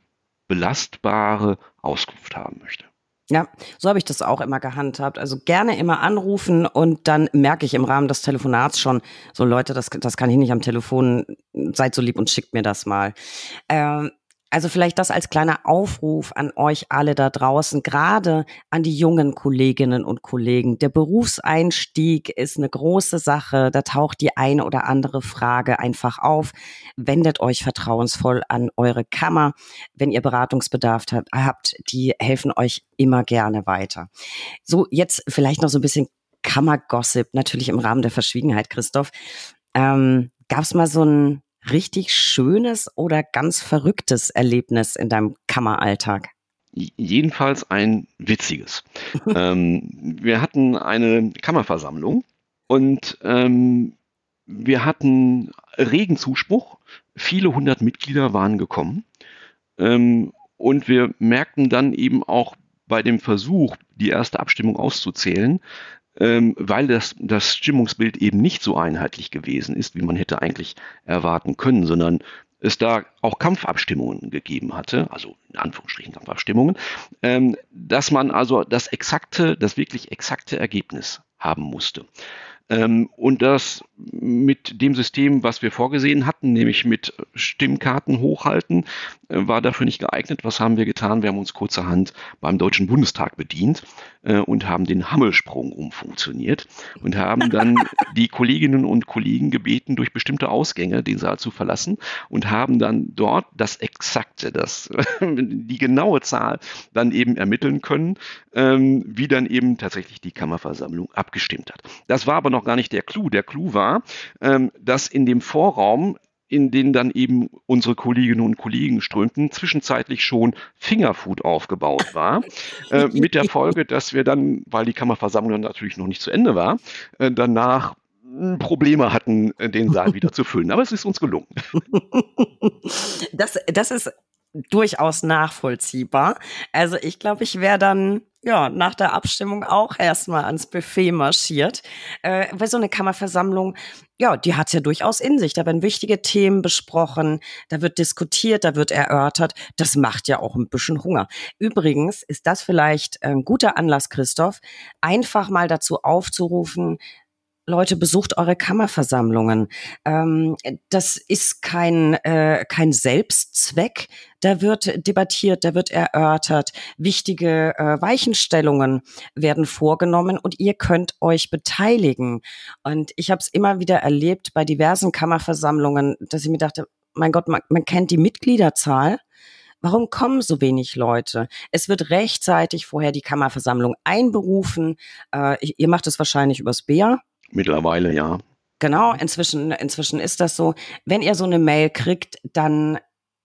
belastbare Auskunft haben möchte. Ja, so habe ich das auch immer gehandhabt. Also gerne immer anrufen und dann merke ich im Rahmen des Telefonats schon, so Leute, das, das kann ich nicht am Telefon, seid so lieb und schickt mir das mal. Ähm, also vielleicht das als kleiner Aufruf an euch alle da draußen, gerade an die jungen Kolleginnen und Kollegen. Der Berufseinstieg ist eine große Sache. Da taucht die eine oder andere Frage einfach auf. Wendet euch vertrauensvoll an eure Kammer. Wenn ihr Beratungsbedarf habt, die helfen euch immer gerne weiter. So, jetzt vielleicht noch so ein bisschen Kammergossip, natürlich im Rahmen der Verschwiegenheit, Christoph. Ähm, Gab es mal so ein richtig schönes oder ganz verrücktes Erlebnis in deinem Kammeralltag? Jedenfalls ein witziges. ähm, wir hatten eine Kammerversammlung und ähm, wir hatten regen Zuspruch. Viele hundert Mitglieder waren gekommen. Ähm, und wir merkten dann eben auch bei dem Versuch, die erste Abstimmung auszuzählen, ähm, weil das, das Stimmungsbild eben nicht so einheitlich gewesen ist, wie man hätte eigentlich erwarten können, sondern es da auch Kampfabstimmungen gegeben hatte, also in Anführungsstrichen Kampfabstimmungen, ähm, dass man also das exakte, das wirklich exakte Ergebnis haben musste. Ähm, und das mit dem System, was wir vorgesehen hatten, nämlich mit Stimmkarten hochhalten, äh, war dafür nicht geeignet. Was haben wir getan? Wir haben uns kurzerhand beim Deutschen Bundestag bedient äh, und haben den Hammelsprung umfunktioniert und haben dann die Kolleginnen und Kollegen gebeten, durch bestimmte Ausgänge den Saal zu verlassen und haben dann dort das Exakte, das, die genaue Zahl dann eben ermitteln können, ähm, wie dann eben tatsächlich die Kammerversammlung abgestimmt hat. Das war aber noch gar nicht der Clou. Der Clou war, ähm, dass in dem Vorraum in den dann eben unsere Kolleginnen und Kollegen strömten, zwischenzeitlich schon Fingerfood aufgebaut war, äh, mit der Folge, dass wir dann, weil die Kammerversammlung dann natürlich noch nicht zu Ende war, äh, danach hm, Probleme hatten, äh, den Saal wieder zu füllen. Aber es ist uns gelungen. Das, das ist durchaus nachvollziehbar. Also ich glaube, ich wäre dann ja nach der Abstimmung auch erstmal ans Buffet marschiert. Äh, weil so eine Kammerversammlung, ja, die hat's ja durchaus in sich. Da werden wichtige Themen besprochen, da wird diskutiert, da wird erörtert. Das macht ja auch ein bisschen Hunger. Übrigens ist das vielleicht ein guter Anlass, Christoph, einfach mal dazu aufzurufen, Leute, besucht eure Kammerversammlungen. Ähm, das ist kein, äh, kein Selbstzweck. Da wird debattiert, da wird erörtert. Wichtige äh, Weichenstellungen werden vorgenommen und ihr könnt euch beteiligen. Und ich habe es immer wieder erlebt bei diversen Kammerversammlungen, dass ich mir dachte, mein Gott, man, man kennt die Mitgliederzahl. Warum kommen so wenig Leute? Es wird rechtzeitig vorher die Kammerversammlung einberufen. Äh, ihr macht es wahrscheinlich übers BEA. Mittlerweile, ja. Genau, inzwischen, inzwischen ist das so. Wenn ihr so eine Mail kriegt, dann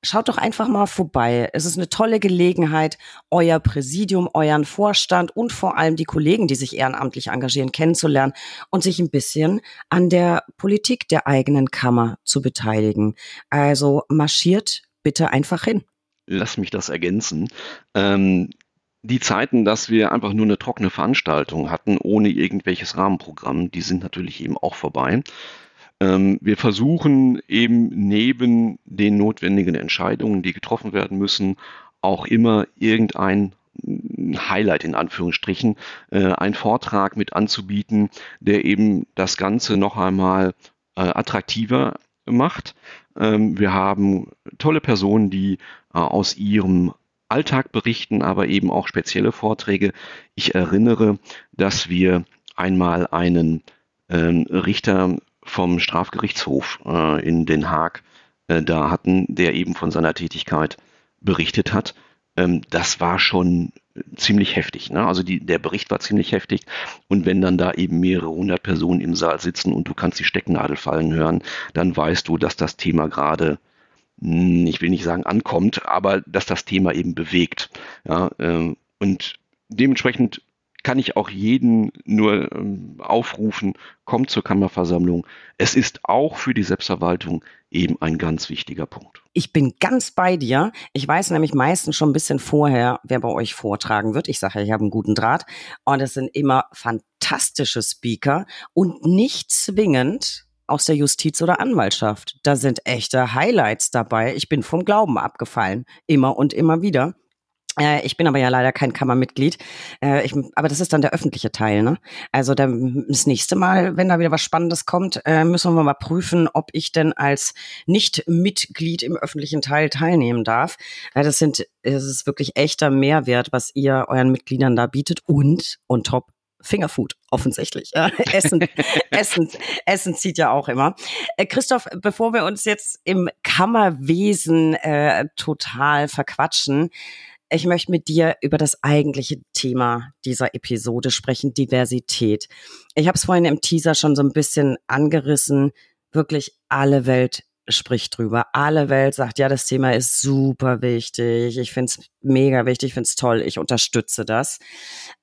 schaut doch einfach mal vorbei. Es ist eine tolle Gelegenheit, euer Präsidium, euren Vorstand und vor allem die Kollegen, die sich ehrenamtlich engagieren, kennenzulernen und sich ein bisschen an der Politik der eigenen Kammer zu beteiligen. Also marschiert bitte einfach hin. Lass mich das ergänzen. Ähm, die Zeiten, dass wir einfach nur eine trockene Veranstaltung hatten, ohne irgendwelches Rahmenprogramm, die sind natürlich eben auch vorbei. Ähm, wir versuchen eben neben den notwendigen Entscheidungen, die getroffen werden müssen, auch immer irgendein Highlight in Anführungsstrichen, äh, ein Vortrag mit anzubieten, der eben das Ganze noch einmal äh, attraktiver macht. Ähm, wir haben tolle Personen, die äh, aus ihrem Alltag berichten, aber eben auch spezielle Vorträge. Ich erinnere, dass wir einmal einen ähm, Richter vom Strafgerichtshof äh, in Den Haag äh, da hatten, der eben von seiner Tätigkeit berichtet hat. Ähm, das war schon ziemlich heftig. Ne? Also die, der Bericht war ziemlich heftig. Und wenn dann da eben mehrere hundert Personen im Saal sitzen und du kannst die Stecknadel fallen hören, dann weißt du, dass das Thema gerade ich will nicht sagen ankommt, aber dass das Thema eben bewegt. Ja, ähm, und dementsprechend kann ich auch jeden nur ähm, aufrufen, kommt zur Kammerversammlung. Es ist auch für die Selbstverwaltung eben ein ganz wichtiger Punkt. Ich bin ganz bei dir. Ich weiß nämlich meistens schon ein bisschen vorher, wer bei euch vortragen wird. Ich sage ja, ich habe einen guten Draht. Und es sind immer fantastische Speaker und nicht zwingend aus der Justiz oder Anwaltschaft. Da sind echte Highlights dabei. Ich bin vom Glauben abgefallen. Immer und immer wieder. Äh, ich bin aber ja leider kein Kammermitglied. Äh, ich, aber das ist dann der öffentliche Teil. Ne? Also dann, das nächste Mal, wenn da wieder was Spannendes kommt, äh, müssen wir mal prüfen, ob ich denn als Nicht-Mitglied im öffentlichen Teil teilnehmen darf. Das sind, es ist wirklich echter Mehrwert, was ihr euren Mitgliedern da bietet und on top Fingerfood, offensichtlich. Essen, Essen, Essen zieht ja auch immer. Äh, Christoph, bevor wir uns jetzt im Kammerwesen äh, total verquatschen, ich möchte mit dir über das eigentliche Thema dieser Episode sprechen, Diversität. Ich habe es vorhin im Teaser schon so ein bisschen angerissen. Wirklich alle Welt spricht drüber. Alle Welt sagt, ja, das Thema ist super wichtig. Ich finde es mega wichtig, ich finde es toll, ich unterstütze das.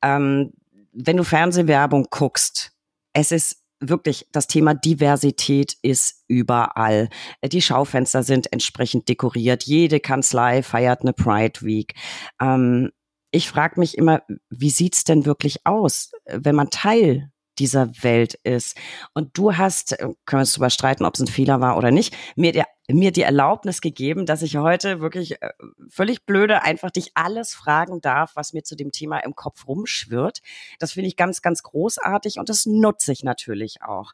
Ähm, wenn du Fernsehwerbung guckst, es ist wirklich, das Thema Diversität ist überall. Die Schaufenster sind entsprechend dekoriert. Jede Kanzlei feiert eine Pride Week. Ähm, ich frage mich immer, wie sieht's denn wirklich aus, wenn man Teil dieser Welt ist. Und du hast, äh, können wir uns darüber streiten, ob es ein Fehler war oder nicht, mir, mir die Erlaubnis gegeben, dass ich heute wirklich äh, völlig blöde einfach dich alles fragen darf, was mir zu dem Thema im Kopf rumschwirrt. Das finde ich ganz, ganz großartig und das nutze ich natürlich auch.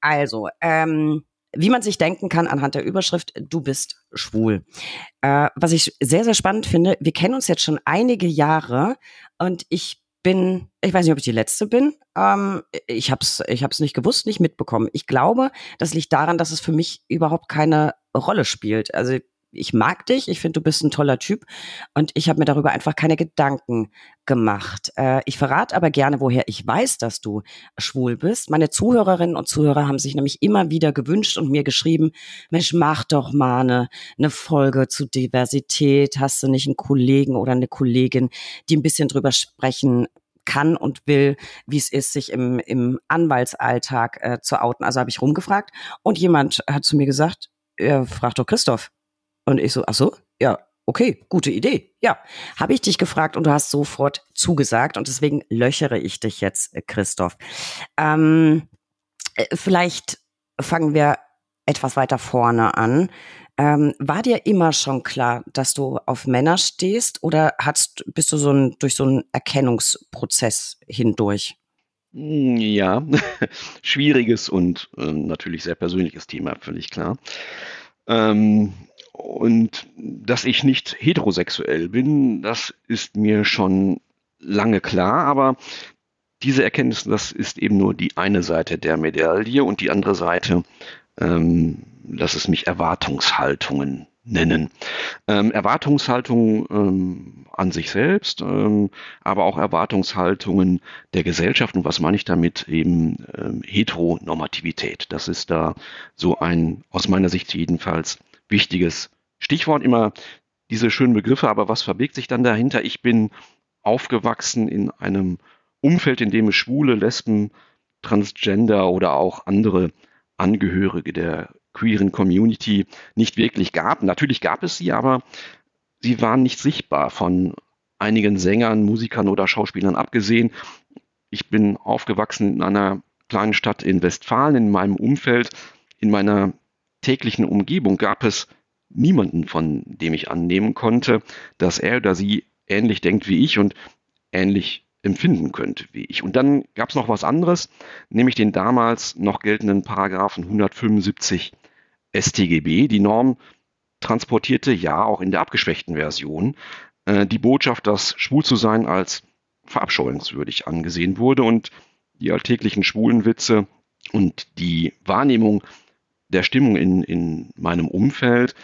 Also, ähm, wie man sich denken kann anhand der Überschrift, du bist schwul. Äh, was ich sehr, sehr spannend finde, wir kennen uns jetzt schon einige Jahre und ich bin, ich weiß nicht, ob ich die Letzte bin. Ähm, ich habe es ich hab's nicht gewusst, nicht mitbekommen. Ich glaube, das liegt daran, dass es für mich überhaupt keine Rolle spielt. Also ich mag dich, ich finde, du bist ein toller Typ und ich habe mir darüber einfach keine Gedanken gemacht. Äh, ich verrate aber gerne, woher ich weiß, dass du schwul bist. Meine Zuhörerinnen und Zuhörer haben sich nämlich immer wieder gewünscht und mir geschrieben, Mensch, mach doch mal eine, eine Folge zu Diversität. Hast du nicht einen Kollegen oder eine Kollegin, die ein bisschen drüber sprechen kann und will, wie es ist, sich im, im Anwaltsalltag äh, zu outen. Also habe ich rumgefragt und jemand hat zu mir gesagt, äh, frag doch Christoph. Und ich so, ach so, ja, okay, gute Idee. Ja, habe ich dich gefragt und du hast sofort zugesagt und deswegen löchere ich dich jetzt, äh, Christoph. Ähm, äh, vielleicht fangen wir etwas weiter vorne an. Ähm, war dir immer schon klar, dass du auf Männer stehst oder hast, bist du so ein, durch so einen Erkennungsprozess hindurch? Hm, ja, schwieriges und äh, natürlich sehr persönliches Thema, völlig klar. Ähm, und dass ich nicht heterosexuell bin, das ist mir schon lange klar, aber diese Erkenntnis, das ist eben nur die eine Seite der Medaille und die andere Seite, ähm, dass es mich Erwartungshaltungen nennen. Ähm, Erwartungshaltungen ähm, an sich selbst, ähm, aber auch Erwartungshaltungen der Gesellschaft. Und was meine ich damit? Eben ähm, Heteronormativität. Das ist da so ein, aus meiner Sicht jedenfalls, wichtiges Stichwort. Immer diese schönen Begriffe, aber was verbirgt sich dann dahinter? Ich bin aufgewachsen in einem Umfeld, in dem es Schwule, Lesben, Transgender oder auch andere Angehörige der queeren Community nicht wirklich gab. Natürlich gab es sie, aber sie waren nicht sichtbar von einigen Sängern, Musikern oder Schauspielern abgesehen. Ich bin aufgewachsen in einer kleinen Stadt in Westfalen, in meinem Umfeld, in meiner täglichen Umgebung gab es niemanden, von dem ich annehmen konnte, dass er oder sie ähnlich denkt wie ich und ähnlich empfinden könnte wie ich. Und dann gab es noch was anderes, nämlich den damals noch geltenden Paragraphen 175 StGB. Die Norm transportierte ja auch in der abgeschwächten Version äh, die Botschaft, dass schwul zu sein als verabscheuungswürdig angesehen wurde und die alltäglichen schwulen Witze und die Wahrnehmung der Stimmung in, in meinem Umfeld,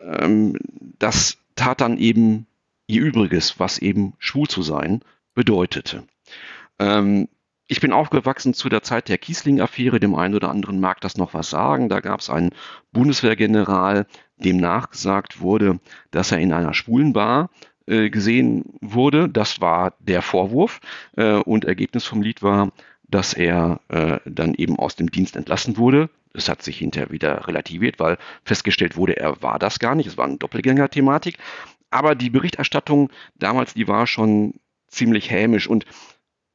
ähm, das tat dann eben ihr Übriges, was eben schwul zu sein bedeutete. Ähm, ich bin aufgewachsen zu der Zeit der Kiesling-Affäre. Dem einen oder anderen mag das noch was sagen. Da gab es einen Bundeswehrgeneral, dem nachgesagt wurde, dass er in einer schwulen Bar äh, gesehen wurde. Das war der Vorwurf. Äh, und Ergebnis vom Lied war, dass er äh, dann eben aus dem Dienst entlassen wurde. Es hat sich hinterher wieder relativiert, weil festgestellt wurde, er war das gar nicht. Es war eine Doppelgänger-Thematik. Aber die Berichterstattung damals, die war schon ziemlich hämisch. Und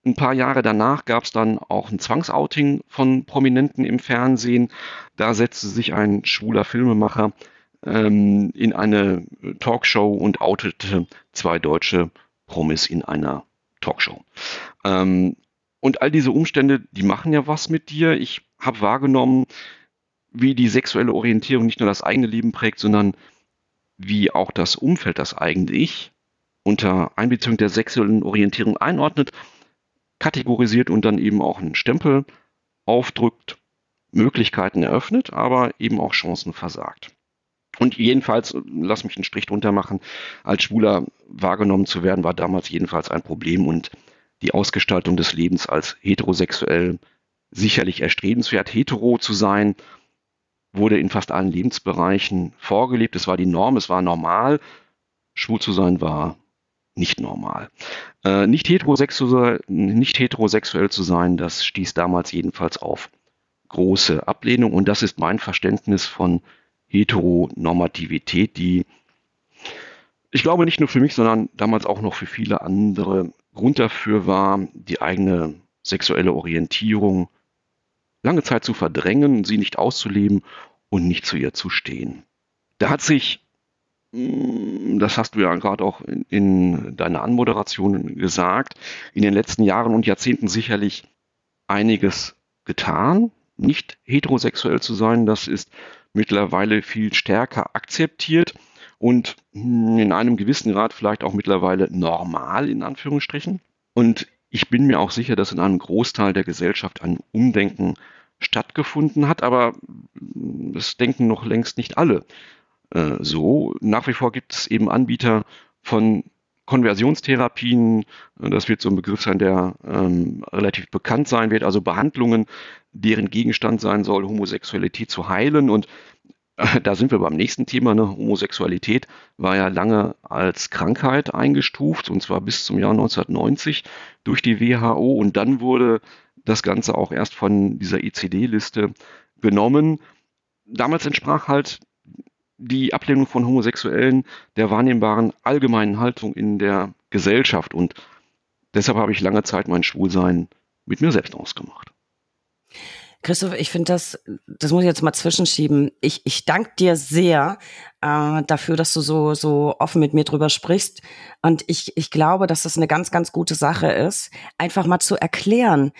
ein paar Jahre danach gab es dann auch ein Zwangsouting von Prominenten im Fernsehen. Da setzte sich ein schwuler Filmemacher ähm, in eine Talkshow und outete zwei deutsche Promis in einer Talkshow. Ähm, und all diese Umstände, die machen ja was mit dir. Ich habe wahrgenommen, wie die sexuelle Orientierung nicht nur das eigene Leben prägt, sondern wie auch das Umfeld das eigene Ich unter Einbeziehung der sexuellen Orientierung einordnet, kategorisiert und dann eben auch einen Stempel aufdrückt, Möglichkeiten eröffnet, aber eben auch Chancen versagt. Und jedenfalls, lass mich einen Strich drunter machen, als Schwuler wahrgenommen zu werden, war damals jedenfalls ein Problem und die Ausgestaltung des Lebens als heterosexuell sicherlich erstrebenswert. Hetero zu sein, wurde in fast allen Lebensbereichen vorgelebt. Es war die Norm, es war normal. Schwul zu sein war nicht normal. Äh, nicht, heterosexuell, nicht heterosexuell zu sein, das stieß damals jedenfalls auf große Ablehnung. Und das ist mein Verständnis von Heteronormativität, die ich glaube nicht nur für mich, sondern damals auch noch für viele andere Grund dafür war, die eigene sexuelle Orientierung lange Zeit zu verdrängen, sie nicht auszuleben und nicht zu ihr zu stehen. Da hat sich, hm, das hast du ja gerade auch in, in deiner Anmoderation gesagt, in den letzten Jahren und Jahrzehnten sicherlich einiges getan. Nicht heterosexuell zu sein, das ist mittlerweile viel stärker akzeptiert und in einem gewissen Grad vielleicht auch mittlerweile normal in Anführungsstrichen. Und ich bin mir auch sicher, dass in einem Großteil der Gesellschaft ein Umdenken stattgefunden hat, aber das denken noch längst nicht alle äh, so. Nach wie vor gibt es eben Anbieter von Konversionstherapien, das wird so ein Begriff sein, der ähm, relativ bekannt sein wird, also Behandlungen, deren Gegenstand sein soll, Homosexualität zu heilen. Und da sind wir beim nächsten Thema. Ne? Homosexualität war ja lange als Krankheit eingestuft, und zwar bis zum Jahr 1990 durch die WHO. Und dann wurde das Ganze auch erst von dieser ICD-Liste genommen. Damals entsprach halt die Ablehnung von Homosexuellen der wahrnehmbaren allgemeinen Haltung in der Gesellschaft. Und deshalb habe ich lange Zeit mein Schwulsein mit mir selbst ausgemacht. Christoph, ich finde das, das muss ich jetzt mal zwischenschieben. Ich, ich danke dir sehr äh, dafür, dass du so, so offen mit mir drüber sprichst. Und ich, ich glaube, dass das eine ganz, ganz gute Sache ist, einfach mal zu erklären,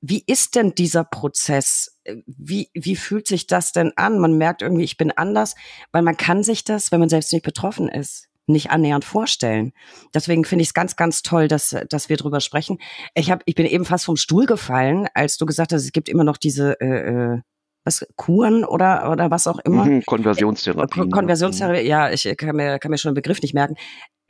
wie ist denn dieser Prozess? Wie, wie fühlt sich das denn an? Man merkt irgendwie, ich bin anders, weil man kann sich das, wenn man selbst nicht betroffen ist nicht annähernd vorstellen. Deswegen finde ich es ganz, ganz toll, dass, dass wir drüber sprechen. Ich, hab, ich bin eben fast vom Stuhl gefallen, als du gesagt hast, es gibt immer noch diese äh, äh was, Kuren oder, oder was auch immer. Mhm, Konversionstherapie. Kon Konversionstherapie, ja, ich kann mir, kann mir schon den Begriff nicht merken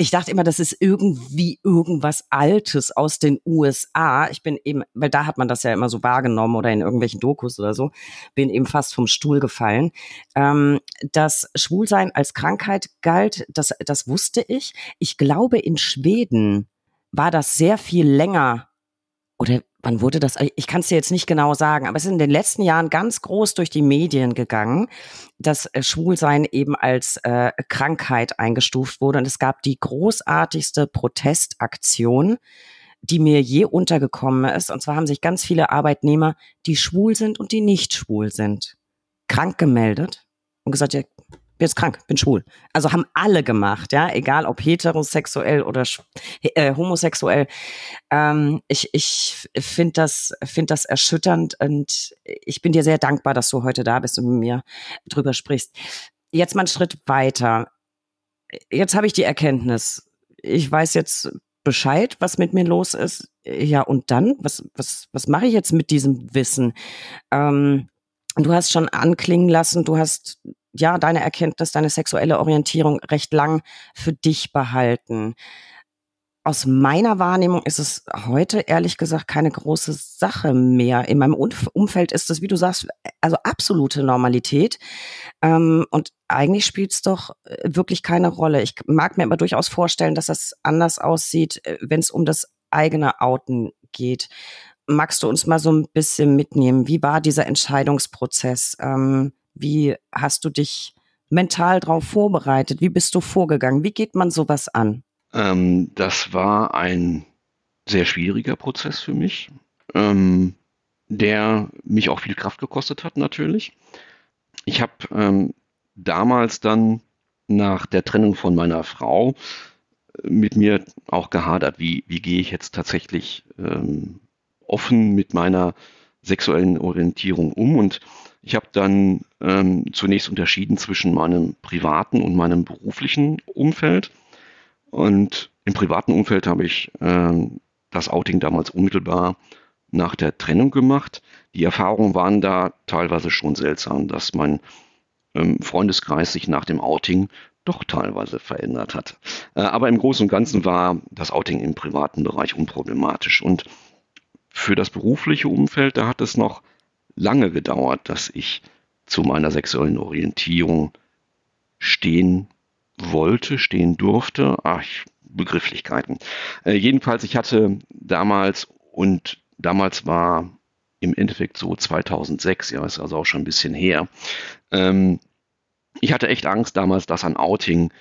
ich dachte immer, das ist irgendwie irgendwas Altes aus den USA. Ich bin eben, weil da hat man das ja immer so wahrgenommen oder in irgendwelchen Dokus oder so, bin eben fast vom Stuhl gefallen. Ähm, das Schwulsein als Krankheit galt, das, das wusste ich. Ich glaube, in Schweden war das sehr viel länger oder wann wurde das? Ich kann es dir jetzt nicht genau sagen, aber es ist in den letzten Jahren ganz groß durch die Medien gegangen, dass äh, Schwulsein eben als äh, Krankheit eingestuft wurde. Und es gab die großartigste Protestaktion, die mir je untergekommen ist. Und zwar haben sich ganz viele Arbeitnehmer, die schwul sind und die nicht schwul sind, krank gemeldet und gesagt, ja, bin jetzt krank, bin schwul. Also haben alle gemacht, ja, egal ob heterosexuell oder äh, homosexuell. Ähm, ich ich finde das, find das erschütternd und ich bin dir sehr dankbar, dass du heute da bist und mit mir drüber sprichst. Jetzt mal einen Schritt weiter. Jetzt habe ich die Erkenntnis. Ich weiß jetzt Bescheid, was mit mir los ist. Ja, und dann? Was, was, was mache ich jetzt mit diesem Wissen? Ähm, du hast schon anklingen lassen, du hast ja, deine Erkenntnis, deine sexuelle Orientierung recht lang für dich behalten. Aus meiner Wahrnehmung ist es heute ehrlich gesagt keine große Sache mehr. In meinem Umfeld ist es, wie du sagst, also absolute Normalität. Ähm, und eigentlich spielt es doch äh, wirklich keine Rolle. Ich mag mir aber durchaus vorstellen, dass das anders aussieht, äh, wenn es um das eigene Outen geht. Magst du uns mal so ein bisschen mitnehmen? Wie war dieser Entscheidungsprozess? Ähm, wie hast du dich mental darauf vorbereitet? Wie bist du vorgegangen? Wie geht man sowas an? Ähm, das war ein sehr schwieriger Prozess für mich, ähm, der mich auch viel Kraft gekostet hat natürlich. Ich habe ähm, damals dann nach der Trennung von meiner Frau mit mir auch gehadert. Wie, wie gehe ich jetzt tatsächlich ähm, offen mit meiner sexuellen Orientierung um? Und ich habe dann ähm, zunächst unterschieden zwischen meinem privaten und meinem beruflichen Umfeld. Und im privaten Umfeld habe ich ähm, das Outing damals unmittelbar nach der Trennung gemacht. Die Erfahrungen waren da teilweise schon seltsam, dass mein ähm, Freundeskreis sich nach dem Outing doch teilweise verändert hat. Äh, aber im Großen und Ganzen war das Outing im privaten Bereich unproblematisch. Und für das berufliche Umfeld, da hat es noch lange gedauert, dass ich zu meiner sexuellen Orientierung stehen wollte, stehen durfte. Ach, Begrifflichkeiten. Äh, jedenfalls, ich hatte damals und damals war im Endeffekt so 2006, ja, ist also auch schon ein bisschen her. Ähm, ich hatte echt Angst damals, dass ein Outing,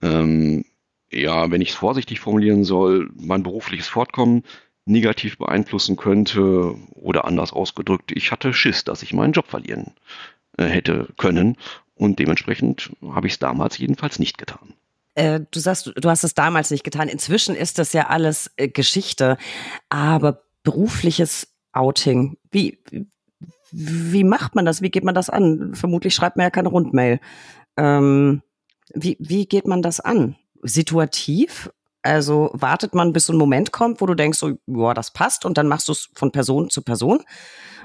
ähm, ja, wenn ich es vorsichtig formulieren soll, mein berufliches Fortkommen negativ beeinflussen könnte oder anders ausgedrückt, ich hatte Schiss, dass ich meinen Job verlieren äh, hätte können und dementsprechend habe ich es damals jedenfalls nicht getan. Äh, du sagst, du hast es damals nicht getan. Inzwischen ist das ja alles äh, Geschichte. Aber berufliches Outing, wie, wie macht man das? Wie geht man das an? Vermutlich schreibt man ja keine Rundmail. Ähm, wie, wie geht man das an? Situativ? Also wartet man, bis so ein Moment kommt, wo du denkst, so, boah, das passt und dann machst du es von Person zu Person?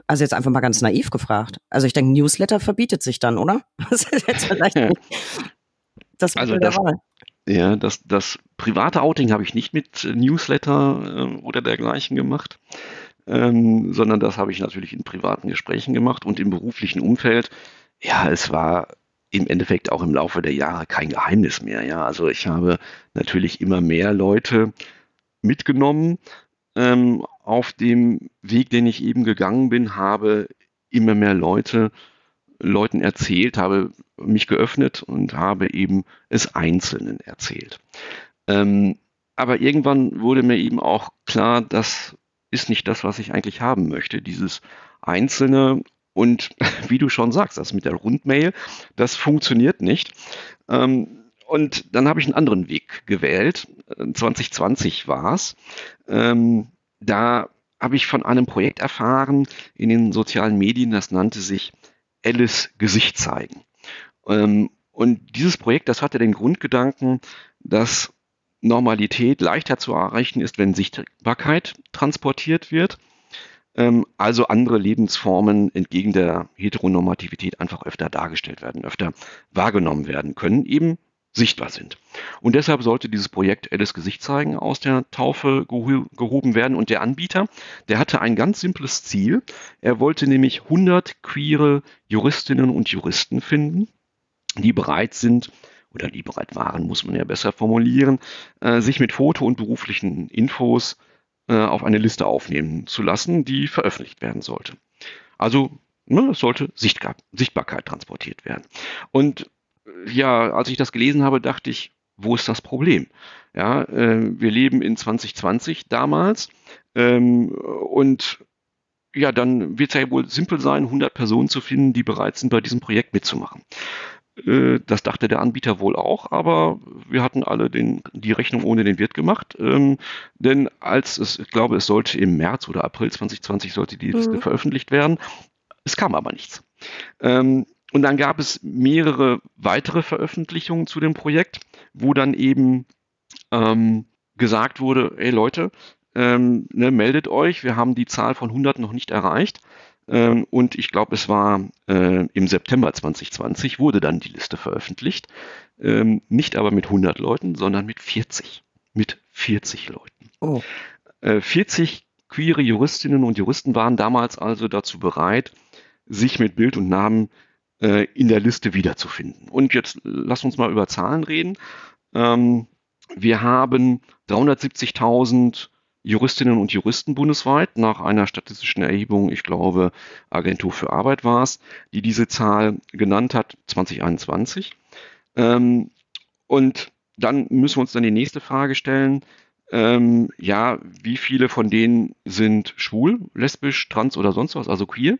Also jetzt einfach mal ganz naiv gefragt. Also ich denke, Newsletter verbietet sich dann, oder? Das ist jetzt vielleicht nicht das also das, ja, das, das private Outing habe ich nicht mit Newsletter äh, oder dergleichen gemacht ähm, sondern das habe ich natürlich in privaten Gesprächen gemacht und im beruflichen Umfeld. Ja, es war im Endeffekt auch im Laufe der Jahre kein Geheimnis mehr. Ja, also ich habe natürlich immer mehr Leute mitgenommen ähm, auf dem Weg, den ich eben gegangen bin, habe immer mehr Leute Leuten erzählt, habe mich geöffnet und habe eben es Einzelnen erzählt. Ähm, aber irgendwann wurde mir eben auch klar, dass ist nicht das, was ich eigentlich haben möchte. Dieses einzelne und wie du schon sagst, das mit der Rundmail, das funktioniert nicht. Ähm, und dann habe ich einen anderen Weg gewählt. 2020 war es. Da habe ich von einem Projekt erfahren in den sozialen Medien, das nannte sich Alice Gesicht zeigen. Ähm, und dieses Projekt, das hatte den Grundgedanken, dass Normalität leichter zu erreichen ist, wenn Sichtbarkeit transportiert wird. Ähm, also andere Lebensformen entgegen der Heteronormativität einfach öfter dargestellt werden, öfter wahrgenommen werden können, eben sichtbar sind. Und deshalb sollte dieses Projekt Alice Gesicht zeigen aus der Taufe gehoben werden. Und der Anbieter, der hatte ein ganz simples Ziel. Er wollte nämlich 100 queere Juristinnen und Juristen finden, die bereit sind, oder die bereit waren, muss man ja besser formulieren, äh, sich mit Foto und beruflichen Infos auf eine Liste aufnehmen zu lassen, die veröffentlicht werden sollte. Also ne, es sollte Sichtbar Sichtbarkeit transportiert werden. Und äh, ja, als ich das gelesen habe, dachte ich, wo ist das Problem? Ja, äh, wir leben in 2020 damals ähm, und ja, dann wird es ja wohl simpel sein, 100 Personen zu finden, die bereit sind, bei diesem Projekt mitzumachen. Äh, das dachte der Anbieter wohl auch, aber wir hatten alle den, die Rechnung ohne den Wirt gemacht. Ähm, denn als es, ich glaube, es sollte im März oder April 2020 sollte die Liste mhm. veröffentlicht werden. Es kam aber nichts. Ähm, und dann gab es mehrere weitere Veröffentlichungen zu dem Projekt, wo dann eben ähm, gesagt wurde, ey Leute, ähm, ne, meldet euch, wir haben die Zahl von 100 noch nicht erreicht. Ähm, und ich glaube, es war äh, im September 2020 wurde dann die Liste veröffentlicht. Ähm, nicht aber mit 100 Leuten, sondern mit 40. Mit 40 Leuten. Oh. Äh, 40 queere Juristinnen und Juristen waren damals also dazu bereit, sich mit Bild und Namen äh, in der Liste wiederzufinden. Und jetzt lass uns mal über Zahlen reden. Ähm, wir haben 370.000 Juristinnen und Juristen bundesweit nach einer statistischen Erhebung, ich glaube, Agentur für Arbeit war es, die diese Zahl genannt hat, 2021. Ähm, und dann müssen wir uns dann die nächste Frage stellen. Ähm, ja, wie viele von denen sind schwul, lesbisch, trans oder sonst was, also queer?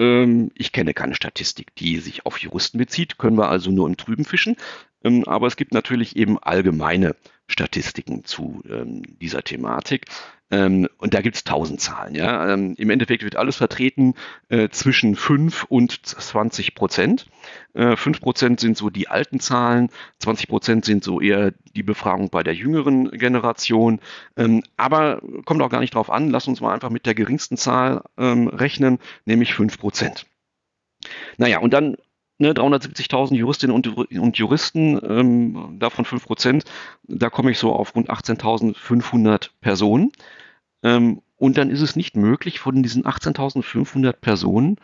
ähm, ich kenne keine Statistik, die sich auf Juristen bezieht, können wir also nur im Trüben fischen. Ähm, aber es gibt natürlich eben allgemeine Statistiken zu ähm, dieser Thematik. Ähm, und da gibt es tausend Zahlen. Ja? Ähm, Im Endeffekt wird alles vertreten äh, zwischen 5 und 20 Prozent. Äh, 5 Prozent sind so die alten Zahlen, 20 Prozent sind so eher die Befragung bei der jüngeren Generation. Ähm, aber kommt auch gar nicht drauf an, lass uns mal einfach mit der geringsten Zahl ähm, rechnen, nämlich 5 Prozent. Naja, und dann ne, 370.000 Juristinnen und, und Juristen, ähm, davon 5 Prozent, da komme ich so auf rund 18.500 Personen. Ähm, und dann ist es nicht möglich, von diesen 18.500 Personen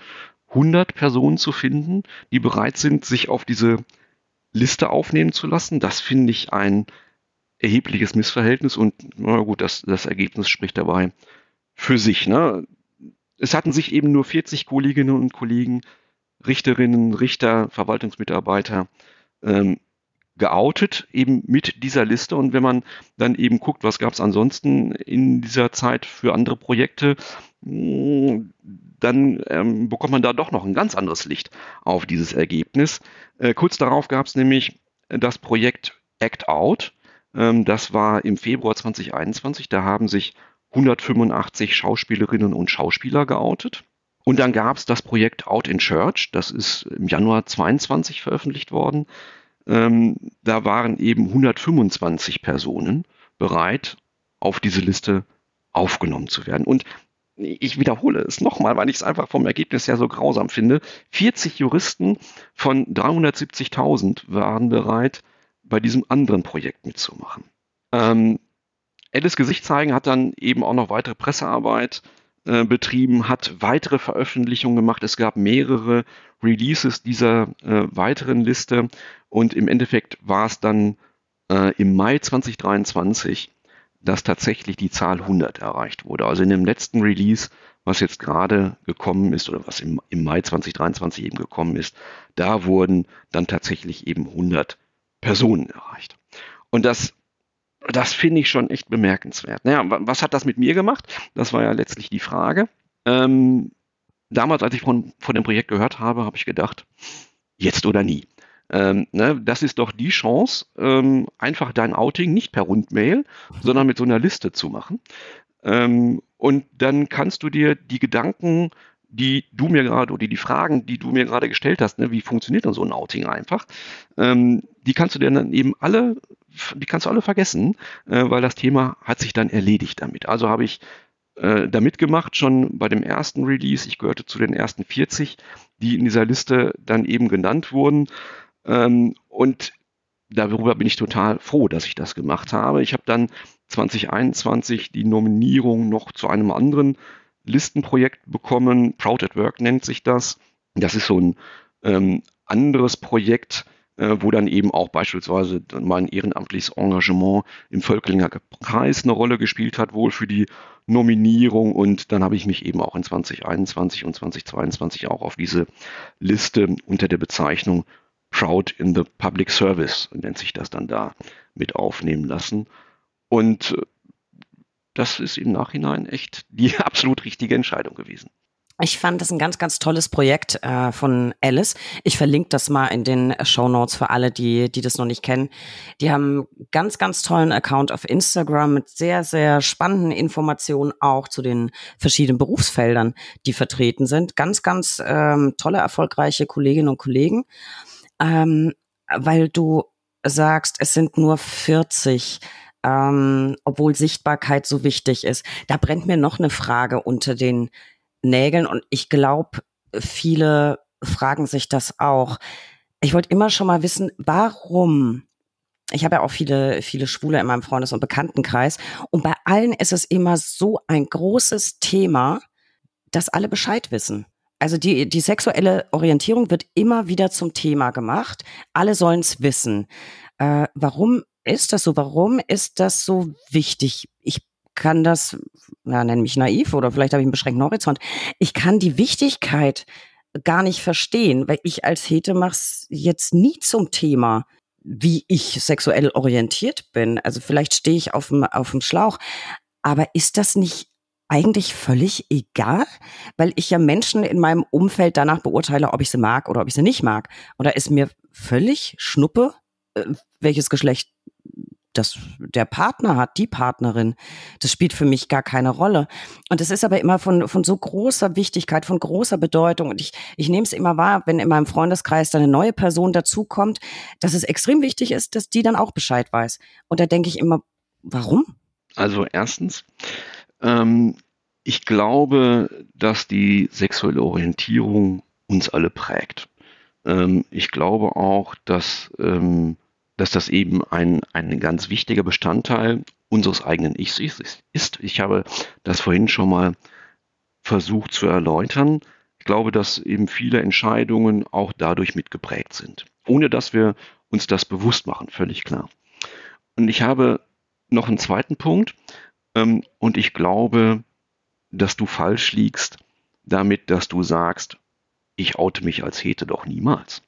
100 Personen zu finden, die bereit sind, sich auf diese Liste aufnehmen zu lassen. Das finde ich ein erhebliches Missverhältnis und na gut, das, das Ergebnis spricht dabei für sich. Ne? Es hatten sich eben nur 40 Kolleginnen und Kollegen Richterinnen, Richter, Verwaltungsmitarbeiter ähm, geoutet, eben mit dieser Liste. Und wenn man dann eben guckt, was gab es ansonsten in dieser Zeit für andere Projekte, mm, dann ähm, bekommt man da doch noch ein ganz anderes Licht auf dieses Ergebnis. Äh, kurz darauf gab es nämlich das Projekt Act Out. Ähm, das war im Februar 2021. Da haben sich 185 Schauspielerinnen und Schauspieler geoutet. Und dann gab es das Projekt Out in Church, das ist im Januar 22 veröffentlicht worden. Ähm, da waren eben 125 Personen bereit, auf diese Liste aufgenommen zu werden. Und ich wiederhole es nochmal, weil ich es einfach vom Ergebnis her so grausam finde. 40 Juristen von 370.000 waren bereit, bei diesem anderen Projekt mitzumachen. Ähm, Alice Gesicht zeigen hat dann eben auch noch weitere Pressearbeit äh, betrieben, hat weitere Veröffentlichungen gemacht. Es gab mehrere Releases dieser äh, weiteren Liste und im Endeffekt war es dann äh, im Mai 2023, dass tatsächlich die Zahl 100 erreicht wurde. Also in dem letzten Release, was jetzt gerade gekommen ist oder was im, im Mai 2023 eben gekommen ist, da wurden dann tatsächlich eben 100 Personen erreicht. Und das das finde ich schon echt bemerkenswert. Naja, was hat das mit mir gemacht? Das war ja letztlich die Frage. Ähm, damals, als ich von, von dem Projekt gehört habe, habe ich gedacht, jetzt oder nie. Ähm, ne, das ist doch die Chance, ähm, einfach dein Outing nicht per Rundmail, sondern mit so einer Liste zu machen. Ähm, und dann kannst du dir die Gedanken, die du mir gerade oder die Fragen, die du mir gerade gestellt hast, ne, wie funktioniert denn so ein Outing einfach, ähm, die kannst du dir dann eben alle die kannst du alle vergessen, äh, weil das Thema hat sich dann erledigt damit. Also habe ich äh, da mitgemacht, schon bei dem ersten Release. Ich gehörte zu den ersten 40, die in dieser Liste dann eben genannt wurden. Ähm, und darüber bin ich total froh, dass ich das gemacht habe. Ich habe dann 2021 die Nominierung noch zu einem anderen Listenprojekt bekommen. Proud at Work nennt sich das. Das ist so ein ähm, anderes Projekt, wo dann eben auch beispielsweise mein ehrenamtliches Engagement im Völklinger Kreis eine Rolle gespielt hat, wohl für die Nominierung. Und dann habe ich mich eben auch in 2021 und 2022 auch auf diese Liste unter der Bezeichnung Proud in the Public Service, nennt sich das dann da, mit aufnehmen lassen. Und äh, das ist im Nachhinein echt die absolut richtige Entscheidung gewesen. Ich fand das ein ganz, ganz tolles Projekt äh, von Alice. Ich verlinke das mal in den Show Notes für alle, die, die das noch nicht kennen. Die haben ganz, ganz tollen Account auf Instagram mit sehr, sehr spannenden Informationen auch zu den verschiedenen Berufsfeldern, die vertreten sind. Ganz, ganz ähm, tolle, erfolgreiche Kolleginnen und Kollegen. Ähm, weil du sagst, es sind nur 40 ähm, obwohl Sichtbarkeit so wichtig ist. Da brennt mir noch eine Frage unter den Nägeln und ich glaube, viele fragen sich das auch. Ich wollte immer schon mal wissen, warum ich habe ja auch viele, viele Schwule in meinem Freundes- und Bekanntenkreis. Und bei allen ist es immer so ein großes Thema, dass alle Bescheid wissen. Also die, die sexuelle Orientierung wird immer wieder zum Thema gemacht. Alle sollen es wissen. Äh, warum ist das so? Warum ist das so wichtig? Ich kann das, ja, nenn mich naiv oder vielleicht habe ich einen beschränkten Horizont. Ich kann die Wichtigkeit gar nicht verstehen, weil ich als Hete mach's jetzt nie zum Thema, wie ich sexuell orientiert bin. Also vielleicht stehe ich auf dem, auf dem Schlauch. Aber ist das nicht eigentlich völlig egal, weil ich ja Menschen in meinem Umfeld danach beurteile, ob ich sie mag oder ob ich sie nicht mag. Da ist mir völlig schnuppe, äh, welches Geschlecht das der Partner hat, die Partnerin, das spielt für mich gar keine Rolle. Und es ist aber immer von, von so großer Wichtigkeit, von großer Bedeutung. Und ich, ich nehme es immer wahr, wenn in meinem Freundeskreis eine neue Person dazukommt, dass es extrem wichtig ist, dass die dann auch Bescheid weiß. Und da denke ich immer, warum? Also erstens, ähm, ich glaube, dass die sexuelle Orientierung uns alle prägt. Ähm, ich glaube auch, dass ähm, dass das eben ein, ein ganz wichtiger Bestandteil unseres eigenen Ichs ist. Ich habe das vorhin schon mal versucht zu erläutern. Ich glaube, dass eben viele Entscheidungen auch dadurch mitgeprägt sind, ohne dass wir uns das bewusst machen, völlig klar. Und ich habe noch einen zweiten Punkt, ähm, und ich glaube, dass du falsch liegst damit, dass du sagst, ich oute mich als Hete doch niemals.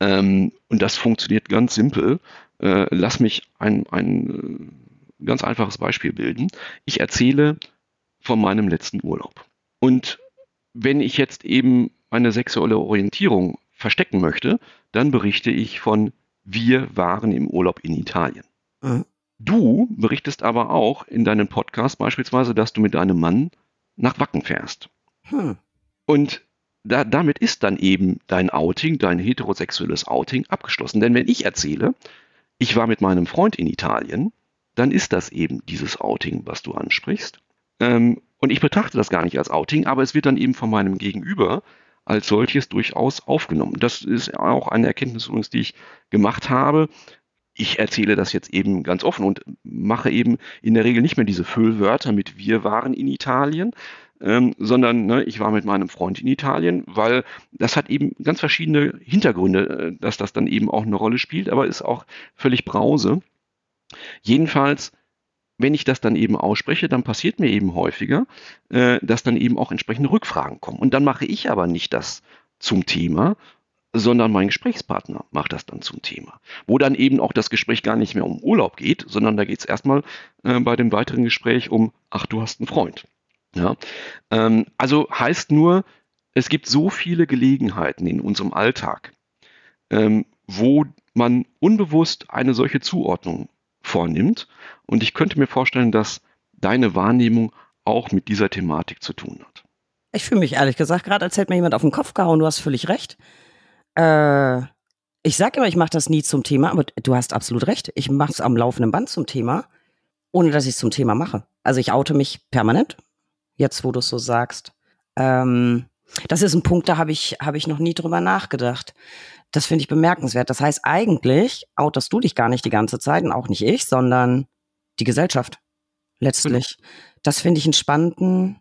Ähm, und das funktioniert ganz simpel. Äh, lass mich ein, ein äh, ganz einfaches Beispiel bilden. Ich erzähle von meinem letzten Urlaub. Und wenn ich jetzt eben meine sexuelle Orientierung verstecken möchte, dann berichte ich von wir waren im Urlaub in Italien. Mhm. Du berichtest aber auch in deinem Podcast beispielsweise, dass du mit deinem Mann nach Wacken fährst. Hm. Und da, damit ist dann eben dein Outing, dein heterosexuelles Outing abgeschlossen. Denn wenn ich erzähle, ich war mit meinem Freund in Italien, dann ist das eben dieses Outing, was du ansprichst. Ähm, und ich betrachte das gar nicht als Outing, aber es wird dann eben von meinem Gegenüber als solches durchaus aufgenommen. Das ist auch eine Erkenntnis die ich gemacht habe. Ich erzähle das jetzt eben ganz offen und mache eben in der Regel nicht mehr diese Füllwörter mit wir waren in Italien, ähm, sondern ne, ich war mit meinem Freund in Italien, weil das hat eben ganz verschiedene Hintergründe, äh, dass das dann eben auch eine Rolle spielt, aber ist auch völlig Brause. Jedenfalls, wenn ich das dann eben ausspreche, dann passiert mir eben häufiger, äh, dass dann eben auch entsprechende Rückfragen kommen. Und dann mache ich aber nicht das zum Thema, sondern mein Gesprächspartner macht das dann zum Thema. Wo dann eben auch das Gespräch gar nicht mehr um Urlaub geht, sondern da geht es erstmal äh, bei dem weiteren Gespräch um, ach, du hast einen Freund. Ja? Ähm, also heißt nur, es gibt so viele Gelegenheiten in unserem Alltag, ähm, wo man unbewusst eine solche Zuordnung vornimmt. Und ich könnte mir vorstellen, dass deine Wahrnehmung auch mit dieser Thematik zu tun hat. Ich fühle mich ehrlich gesagt gerade, als hätte mir jemand auf den Kopf gehauen. Du hast völlig recht. Äh, ich sage immer, ich mache das nie zum Thema, aber du hast absolut recht. Ich mache es am laufenden Band zum Thema, ohne dass ich es zum Thema mache. Also ich oute mich permanent jetzt wo du es so sagst. Ähm, das ist ein Punkt, da habe ich, hab ich noch nie drüber nachgedacht. Das finde ich bemerkenswert. Das heißt, eigentlich outest du dich gar nicht die ganze Zeit und auch nicht ich, sondern die Gesellschaft. Letztlich. Das finde ich einen spannenden,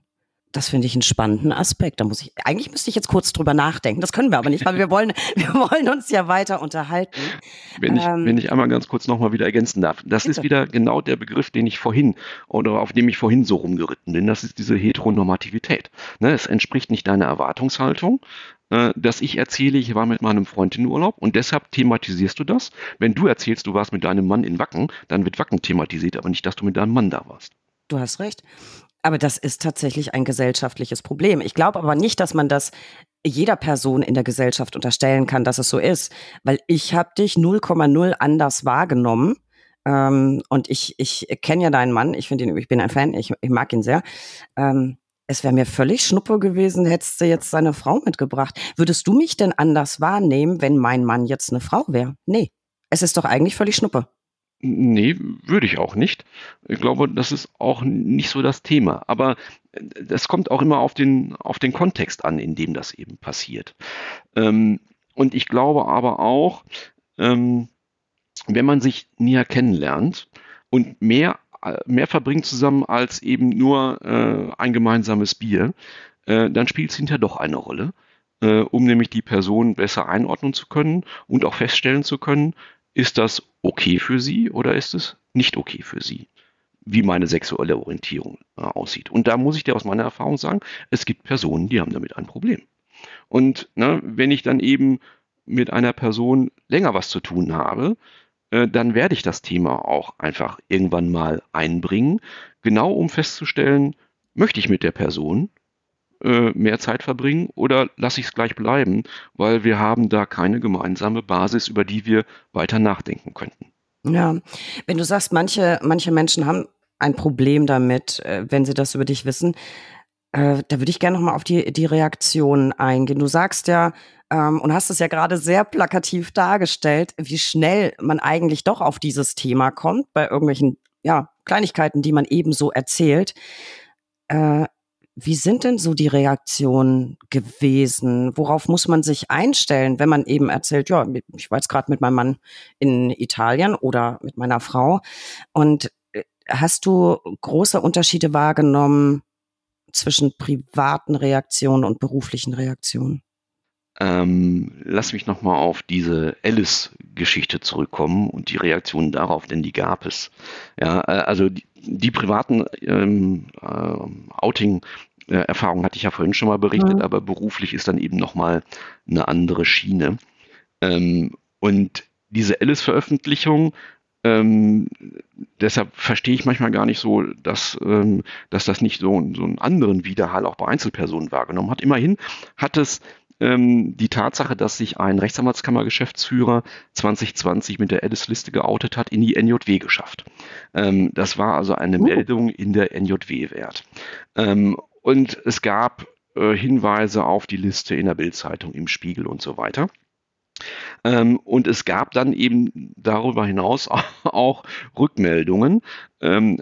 das finde ich einen spannenden Aspekt. Da muss ich, eigentlich müsste ich jetzt kurz drüber nachdenken. Das können wir aber nicht, weil wir wollen, wir wollen uns ja weiter unterhalten. Wenn ich, ähm, wenn ich einmal ganz kurz nochmal wieder ergänzen darf. Das bitte. ist wieder genau der Begriff, den ich vorhin oder auf dem ich vorhin so rumgeritten bin. Das ist diese Heteronormativität. Ne, es entspricht nicht deiner Erwartungshaltung, äh, dass ich erzähle, ich war mit meinem Freund in Urlaub und deshalb thematisierst du das. Wenn du erzählst, du warst mit deinem Mann in Wacken, dann wird Wacken thematisiert, aber nicht, dass du mit deinem Mann da warst. Du hast recht. Aber das ist tatsächlich ein gesellschaftliches Problem. Ich glaube aber nicht, dass man das jeder Person in der Gesellschaft unterstellen kann, dass es so ist, weil ich habe dich 0,0 anders wahrgenommen. Ähm, und ich, ich kenne ja deinen Mann, ich finde ihn, ich bin ein Fan, ich, ich mag ihn sehr. Ähm, es wäre mir völlig schnuppe gewesen, hättest du jetzt seine Frau mitgebracht. Würdest du mich denn anders wahrnehmen, wenn mein Mann jetzt eine Frau wäre? Nee. Es ist doch eigentlich völlig schnuppe. Nee, würde ich auch nicht. Ich glaube, das ist auch nicht so das Thema. Aber das kommt auch immer auf den, auf den Kontext an, in dem das eben passiert. Ähm, und ich glaube aber auch, ähm, wenn man sich näher kennenlernt und mehr, mehr verbringt zusammen als eben nur äh, ein gemeinsames Bier, äh, dann spielt es hinterher doch eine Rolle, äh, um nämlich die Person besser einordnen zu können und auch feststellen zu können, ist das okay für sie oder ist es nicht okay für sie? Wie meine sexuelle Orientierung äh, aussieht. Und da muss ich dir aus meiner Erfahrung sagen, es gibt Personen, die haben damit ein Problem. Und ne, wenn ich dann eben mit einer Person länger was zu tun habe, äh, dann werde ich das Thema auch einfach irgendwann mal einbringen, genau um festzustellen, möchte ich mit der Person äh, mehr Zeit verbringen oder lasse ich es gleich bleiben, weil wir haben da keine gemeinsame Basis, über die wir weiter nachdenken könnten. Ja, wenn du sagst, manche, manche Menschen haben ein Problem damit, äh, wenn sie das über dich wissen, äh, da würde ich gerne nochmal auf die, die Reaktion eingehen. Du sagst ja, ähm, und hast es ja gerade sehr plakativ dargestellt, wie schnell man eigentlich doch auf dieses Thema kommt, bei irgendwelchen ja, Kleinigkeiten, die man eben so erzählt. Äh, wie sind denn so die Reaktionen gewesen? Worauf muss man sich einstellen, wenn man eben erzählt, ja, ich war jetzt gerade mit meinem Mann in Italien oder mit meiner Frau. Und äh, hast du große Unterschiede wahrgenommen zwischen privaten Reaktionen und beruflichen Reaktionen? Ähm, lass mich nochmal auf diese Alice-Geschichte zurückkommen und die Reaktionen darauf, denn die gab es. Ja, äh, also die, die privaten ähm, äh, Outing Erfahrungen hatte ich ja vorhin schon mal berichtet, mhm. aber beruflich ist dann eben nochmal eine andere Schiene. Ähm, und diese Alice-Veröffentlichung ähm, deshalb verstehe ich manchmal gar nicht so, dass, ähm, dass das nicht so, so einen anderen Widerhall auch bei Einzelpersonen wahrgenommen hat. Immerhin hat es ähm, die Tatsache, dass sich ein Rechtsanwaltskammergeschäftsführer 2020 mit der Alice-Liste geoutet hat, in die NJW geschafft. Ähm, das war also eine uh. Meldung in der NJW wert. Ähm, und es gab äh, Hinweise auf die Liste in der Bildzeitung, im Spiegel und so weiter. Ähm, und es gab dann eben darüber hinaus auch Rückmeldungen ähm,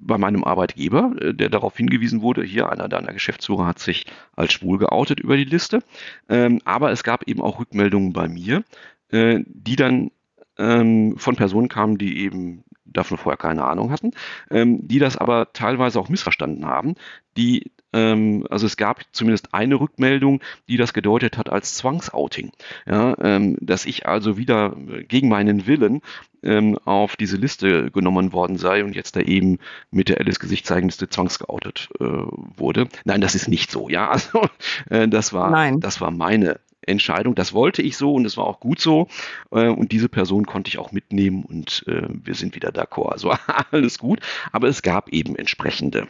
bei meinem Arbeitgeber, äh, der darauf hingewiesen wurde, hier einer deiner Geschäftsführer hat sich als schwul geoutet über die Liste. Ähm, aber es gab eben auch Rückmeldungen bei mir, äh, die dann ähm, von Personen kamen, die eben davon vorher keine Ahnung hatten, ähm, die das aber teilweise auch missverstanden haben, die ähm, also es gab zumindest eine Rückmeldung, die das gedeutet hat als Zwangsouting. Ja, ähm, dass ich also wieder gegen meinen Willen ähm, auf diese Liste genommen worden sei und jetzt da eben mit der Alice Gesichtszeigenliste zwangsgeoutet äh, wurde. Nein, das ist nicht so. Ja, also äh, das war Nein. das war meine Entscheidung. Das wollte ich so und es war auch gut so. Äh, und diese Person konnte ich auch mitnehmen und äh, wir sind wieder d'accord. Also alles gut. Aber es gab eben entsprechende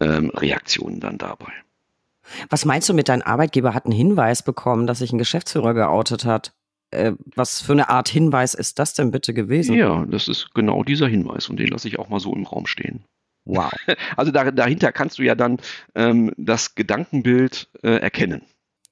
ähm, Reaktionen dann dabei. Was meinst du mit deinem Arbeitgeber hat einen Hinweis bekommen, dass sich ein Geschäftsführer geoutet hat? Äh, was für eine Art Hinweis ist das denn bitte gewesen? Ja, das ist genau dieser Hinweis und den lasse ich auch mal so im Raum stehen. Wow. Also da, dahinter kannst du ja dann ähm, das Gedankenbild äh, erkennen.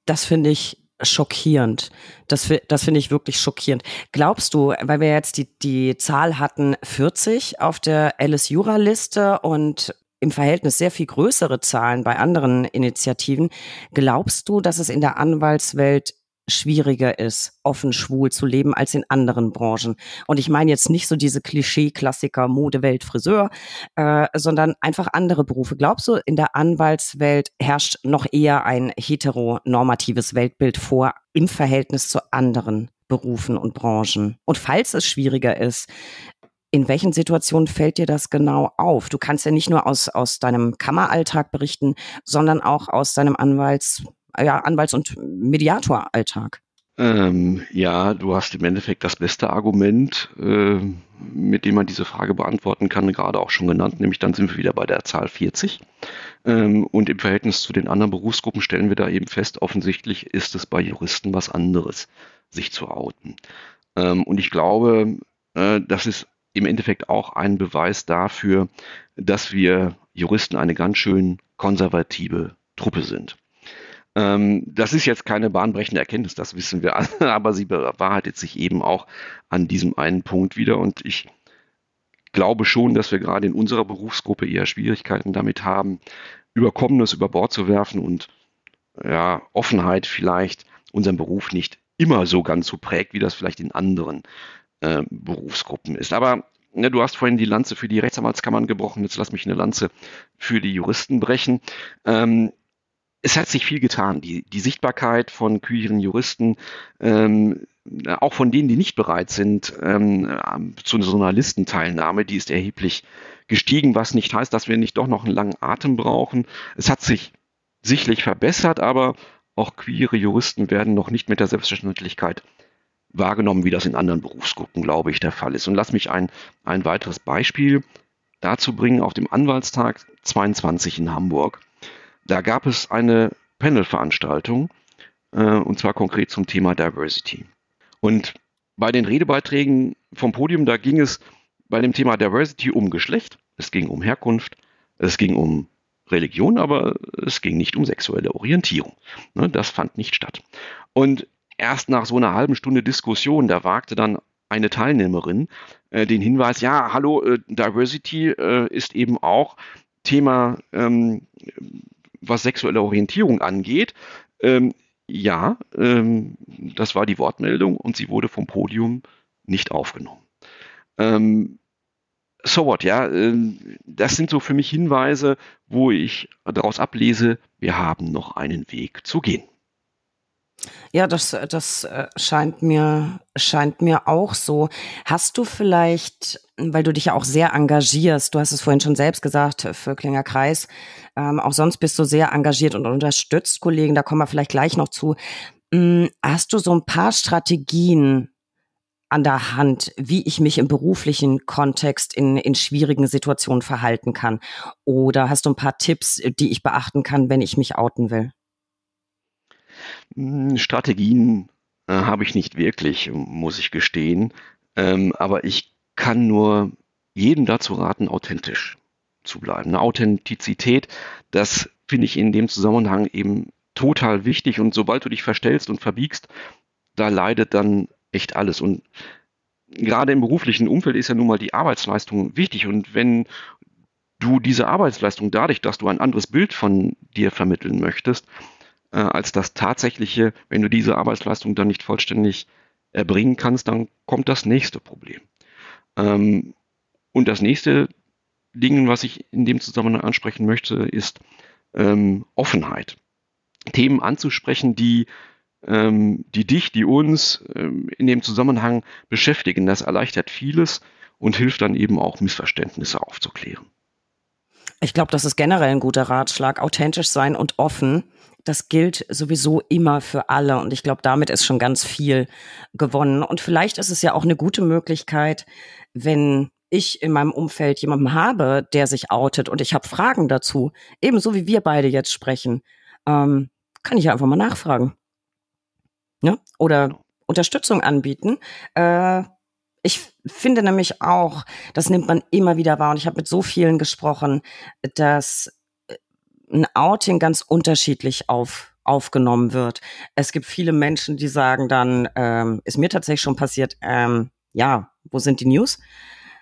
Das finde ich schockierend. Das, das finde ich wirklich schockierend. Glaubst du, weil wir jetzt die, die Zahl hatten 40 auf der Alice Jura Liste und im Verhältnis sehr viel größere Zahlen bei anderen Initiativen. Glaubst du, dass es in der Anwaltswelt schwieriger ist, offen schwul zu leben als in anderen Branchen. Und ich meine jetzt nicht so diese Klischee-Klassiker Mode, Welt, Friseur, äh, sondern einfach andere Berufe. Glaubst du, in der Anwaltswelt herrscht noch eher ein heteronormatives Weltbild vor im Verhältnis zu anderen Berufen und Branchen? Und falls es schwieriger ist, in welchen Situationen fällt dir das genau auf? Du kannst ja nicht nur aus, aus deinem Kammeralltag berichten, sondern auch aus deinem Anwalts, ja, Anwalts- und Mediatoralltag. Ähm, ja, du hast im Endeffekt das beste Argument, äh, mit dem man diese Frage beantworten kann, gerade auch schon genannt, nämlich dann sind wir wieder bei der Zahl 40. Ähm, und im Verhältnis zu den anderen Berufsgruppen stellen wir da eben fest, offensichtlich ist es bei Juristen was anderes, sich zu outen. Ähm, und ich glaube, äh, das ist im Endeffekt auch ein Beweis dafür, dass wir Juristen eine ganz schön konservative Truppe sind. Ähm, das ist jetzt keine bahnbrechende Erkenntnis, das wissen wir alle, aber sie bewahrheitet sich eben auch an diesem einen Punkt wieder und ich glaube schon, dass wir gerade in unserer Berufsgruppe eher Schwierigkeiten damit haben, Überkommenes über Bord zu werfen und ja, Offenheit vielleicht unseren Beruf nicht immer so ganz so prägt, wie das vielleicht in anderen äh, Berufsgruppen ist. Aber ne, du hast vorhin die Lanze für die Rechtsanwaltskammern gebrochen, jetzt lass mich eine Lanze für die Juristen brechen. Ähm, es hat sich viel getan. Die, die Sichtbarkeit von queeren Juristen, ähm, auch von denen, die nicht bereit sind ähm, zu einer Listenteilnahme, die ist erheblich gestiegen, was nicht heißt, dass wir nicht doch noch einen langen Atem brauchen. Es hat sich sicherlich verbessert, aber auch queere Juristen werden noch nicht mit der Selbstverständlichkeit wahrgenommen, wie das in anderen Berufsgruppen, glaube ich, der Fall ist. Und lass mich ein, ein weiteres Beispiel dazu bringen, auf dem Anwaltstag 22 in Hamburg, da gab es eine Panel-Veranstaltung, äh, und zwar konkret zum Thema Diversity. Und bei den Redebeiträgen vom Podium, da ging es bei dem Thema Diversity um Geschlecht, es ging um Herkunft, es ging um Religion, aber es ging nicht um sexuelle Orientierung. Ne, das fand nicht statt. Und erst nach so einer halben Stunde Diskussion, da wagte dann eine Teilnehmerin äh, den Hinweis, ja, hallo, äh, Diversity äh, ist eben auch Thema, ähm, was sexuelle Orientierung angeht. Ähm, ja, ähm, das war die Wortmeldung und sie wurde vom Podium nicht aufgenommen. Ähm, so what, ja, äh, das sind so für mich Hinweise, wo ich daraus ablese, wir haben noch einen Weg zu gehen. Ja, das, das äh, scheint mir, scheint mir auch so. Hast du vielleicht, weil du dich ja auch sehr engagierst, du hast es vorhin schon selbst gesagt, für Klinger Kreis, ähm, auch sonst bist du sehr engagiert und unterstützt Kollegen, da kommen wir vielleicht gleich noch zu. Hm, hast du so ein paar Strategien an der Hand, wie ich mich im beruflichen Kontext in, in schwierigen Situationen verhalten kann? Oder hast du ein paar Tipps, die ich beachten kann, wenn ich mich outen will? Hm, Strategien äh, habe ich nicht wirklich, muss ich gestehen. Ähm, aber ich kann nur jedem dazu raten, authentisch zu bleiben. Eine Authentizität, das finde ich in dem Zusammenhang eben total wichtig. Und sobald du dich verstellst und verbiegst, da leidet dann echt alles. Und gerade im beruflichen Umfeld ist ja nun mal die Arbeitsleistung wichtig. Und wenn du diese Arbeitsleistung dadurch, dass du ein anderes Bild von dir vermitteln möchtest, äh, als das tatsächliche, wenn du diese Arbeitsleistung dann nicht vollständig erbringen kannst, dann kommt das nächste Problem. Ähm, und das nächste Ding, was ich in dem Zusammenhang ansprechen möchte, ist ähm, Offenheit. Themen anzusprechen, die, ähm, die dich, die uns ähm, in dem Zusammenhang beschäftigen. Das erleichtert vieles und hilft dann eben auch, Missverständnisse aufzuklären. Ich glaube, das ist generell ein guter Ratschlag. Authentisch sein und offen das gilt sowieso immer für alle. Und ich glaube, damit ist schon ganz viel gewonnen. Und vielleicht ist es ja auch eine gute Möglichkeit, wenn ich in meinem Umfeld jemanden habe, der sich outet und ich habe Fragen dazu, ebenso wie wir beide jetzt sprechen, ähm, kann ich ja einfach mal nachfragen. Ja? Oder Unterstützung anbieten. Äh, ich finde nämlich auch, das nimmt man immer wieder wahr und ich habe mit so vielen gesprochen, dass ein Outing ganz unterschiedlich auf, aufgenommen wird. Es gibt viele Menschen, die sagen dann, ähm, ist mir tatsächlich schon passiert, ähm, ja, wo sind die News?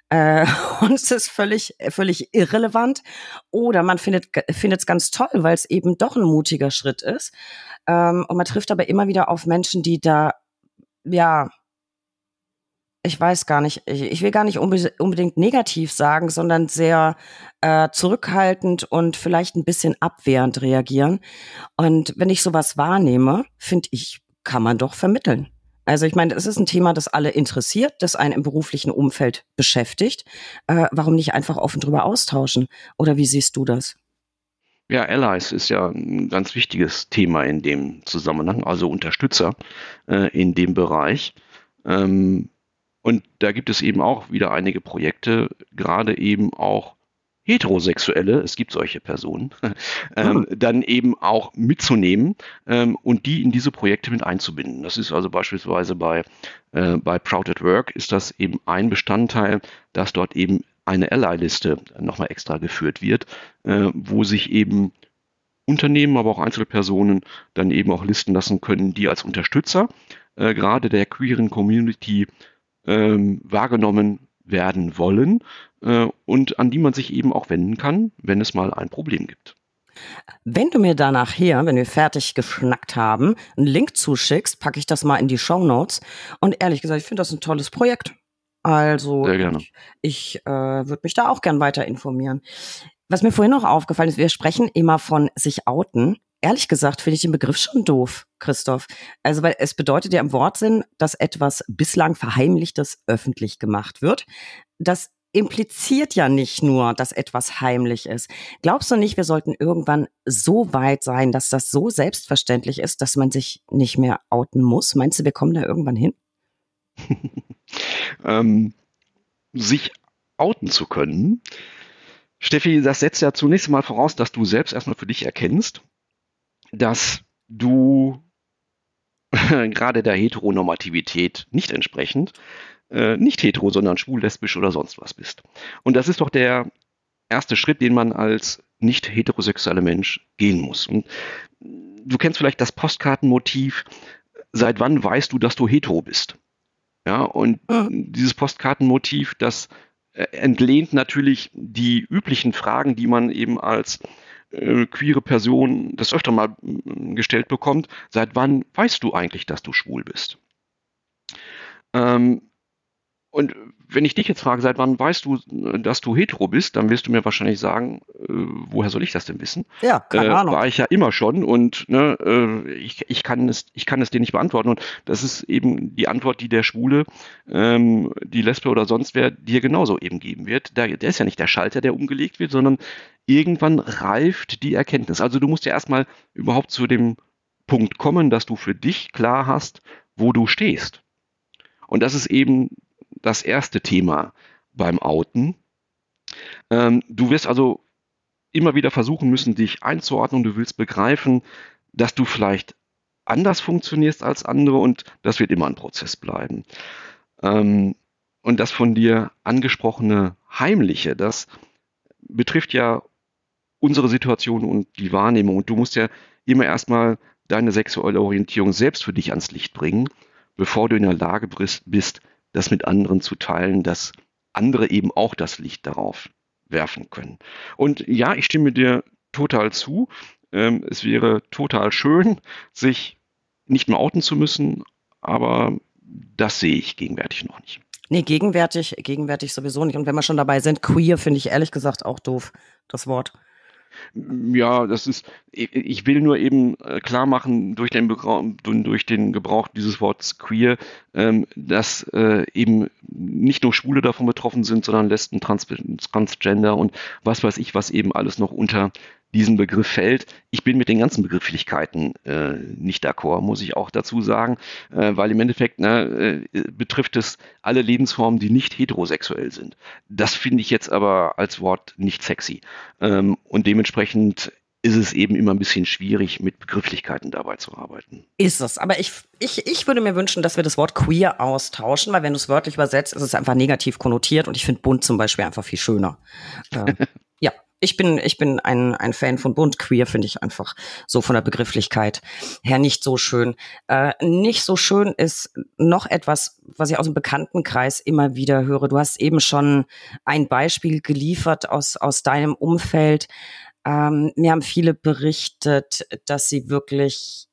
Äh, und es ist völlig, völlig irrelevant. Oder man findet es ganz toll, weil es eben doch ein mutiger Schritt ist. Ähm, und man trifft aber immer wieder auf Menschen, die da ja ich weiß gar nicht, ich will gar nicht unbedingt negativ sagen, sondern sehr äh, zurückhaltend und vielleicht ein bisschen abwehrend reagieren. Und wenn ich sowas wahrnehme, finde ich, kann man doch vermitteln. Also ich meine, es ist ein Thema, das alle interessiert, das einen im beruflichen Umfeld beschäftigt. Äh, warum nicht einfach offen drüber austauschen? Oder wie siehst du das? Ja, Allies ist ja ein ganz wichtiges Thema in dem Zusammenhang, also Unterstützer äh, in dem Bereich. Ähm, und da gibt es eben auch wieder einige Projekte, gerade eben auch Heterosexuelle, es gibt solche Personen, ähm, hm. dann eben auch mitzunehmen ähm, und die in diese Projekte mit einzubinden. Das ist also beispielsweise bei, äh, bei Proud at Work ist das eben ein Bestandteil, dass dort eben eine Ally-Liste nochmal extra geführt wird, äh, wo sich eben Unternehmen, aber auch Einzelpersonen dann eben auch listen lassen können, die als Unterstützer äh, gerade der queeren Community ähm, wahrgenommen werden wollen äh, und an die man sich eben auch wenden kann, wenn es mal ein Problem gibt. Wenn du mir da nachher, wenn wir fertig geschnackt haben, einen Link zuschickst, packe ich das mal in die Show Notes. Und ehrlich gesagt, ich finde das ein tolles Projekt. Also ich, ich äh, würde mich da auch gern weiter informieren. Was mir vorhin noch aufgefallen ist, wir sprechen immer von sich outen ehrlich gesagt finde ich den Begriff schon doof, Christoph. Also, weil es bedeutet ja im Wortsinn, dass etwas bislang Verheimlichtes öffentlich gemacht wird. Das impliziert ja nicht nur, dass etwas heimlich ist. Glaubst du nicht, wir sollten irgendwann so weit sein, dass das so selbstverständlich ist, dass man sich nicht mehr outen muss? Meinst du, wir kommen da irgendwann hin? ähm, sich outen zu können, Steffi, das setzt ja zunächst mal voraus, dass du selbst erstmal für dich erkennst, dass du gerade der Heteronormativität nicht entsprechend äh, nicht hetero, sondern schwul, lesbisch oder sonst was bist. Und das ist doch der erste Schritt, den man als nicht heterosexueller Mensch gehen muss. Und du kennst vielleicht das Postkartenmotiv, seit wann weißt du, dass du hetero bist? Ja, und ja. dieses Postkartenmotiv, das äh, entlehnt natürlich die üblichen Fragen, die man eben als äh, queere Person das öfter mal äh, gestellt bekommt. Seit wann weißt du eigentlich, dass du schwul bist? Ähm, und wenn ich dich jetzt frage, seit wann weißt du, dass du hetero bist, dann wirst du mir wahrscheinlich sagen, äh, woher soll ich das denn wissen? Ja, keine äh, Ahnung. War ich ja immer schon und ne, äh, ich, ich, kann es, ich kann es dir nicht beantworten. Und das ist eben die Antwort, die der Schwule, ähm, die Lesbe oder sonst wer dir genauso eben geben wird. Der, der ist ja nicht der Schalter, der umgelegt wird, sondern irgendwann reift die Erkenntnis. Also du musst ja erstmal überhaupt zu dem Punkt kommen, dass du für dich klar hast, wo du stehst. Und das ist eben das erste Thema beim Outen. Ähm, du wirst also immer wieder versuchen müssen, dich einzuordnen du willst begreifen, dass du vielleicht anders funktionierst als andere und das wird immer ein Prozess bleiben. Ähm, und das von dir angesprochene Heimliche, das betrifft ja unsere Situation und die Wahrnehmung. Und du musst ja immer erstmal deine sexuelle Orientierung selbst für dich ans Licht bringen, bevor du in der Lage bist, das mit anderen zu teilen, dass andere eben auch das Licht darauf werfen können. Und ja, ich stimme dir total zu. Ähm, es wäre total schön, sich nicht mehr outen zu müssen, aber das sehe ich gegenwärtig noch nicht. Nee, gegenwärtig, gegenwärtig sowieso nicht. Und wenn wir schon dabei sind, queer finde ich ehrlich gesagt auch doof, das Wort. Ja, das ist, ich will nur eben äh, klar machen, durch den, durch den Gebrauch dieses Wortes queer, ähm, dass äh, eben nicht nur Schwule davon betroffen sind, sondern Lesben, Trans Transgender und was weiß ich, was eben alles noch unter diesen Begriff fällt. Ich bin mit den ganzen Begrifflichkeiten äh, nicht d'accord, muss ich auch dazu sagen, äh, weil im Endeffekt ne, äh, betrifft es alle Lebensformen, die nicht heterosexuell sind. Das finde ich jetzt aber als Wort nicht sexy. Ähm, und dementsprechend ist es eben immer ein bisschen schwierig, mit Begrifflichkeiten dabei zu arbeiten. Ist es. Aber ich, ich, ich würde mir wünschen, dass wir das Wort queer austauschen, weil wenn du es wörtlich übersetzt, ist es einfach negativ konnotiert und ich finde bunt zum Beispiel einfach viel schöner. Äh, ich bin, ich bin ein, ein Fan von bunt. Queer finde ich einfach so von der Begrifflichkeit her nicht so schön. Äh, nicht so schön ist noch etwas, was ich aus dem Bekanntenkreis immer wieder höre. Du hast eben schon ein Beispiel geliefert aus, aus deinem Umfeld. Ähm, mir haben viele berichtet, dass sie wirklich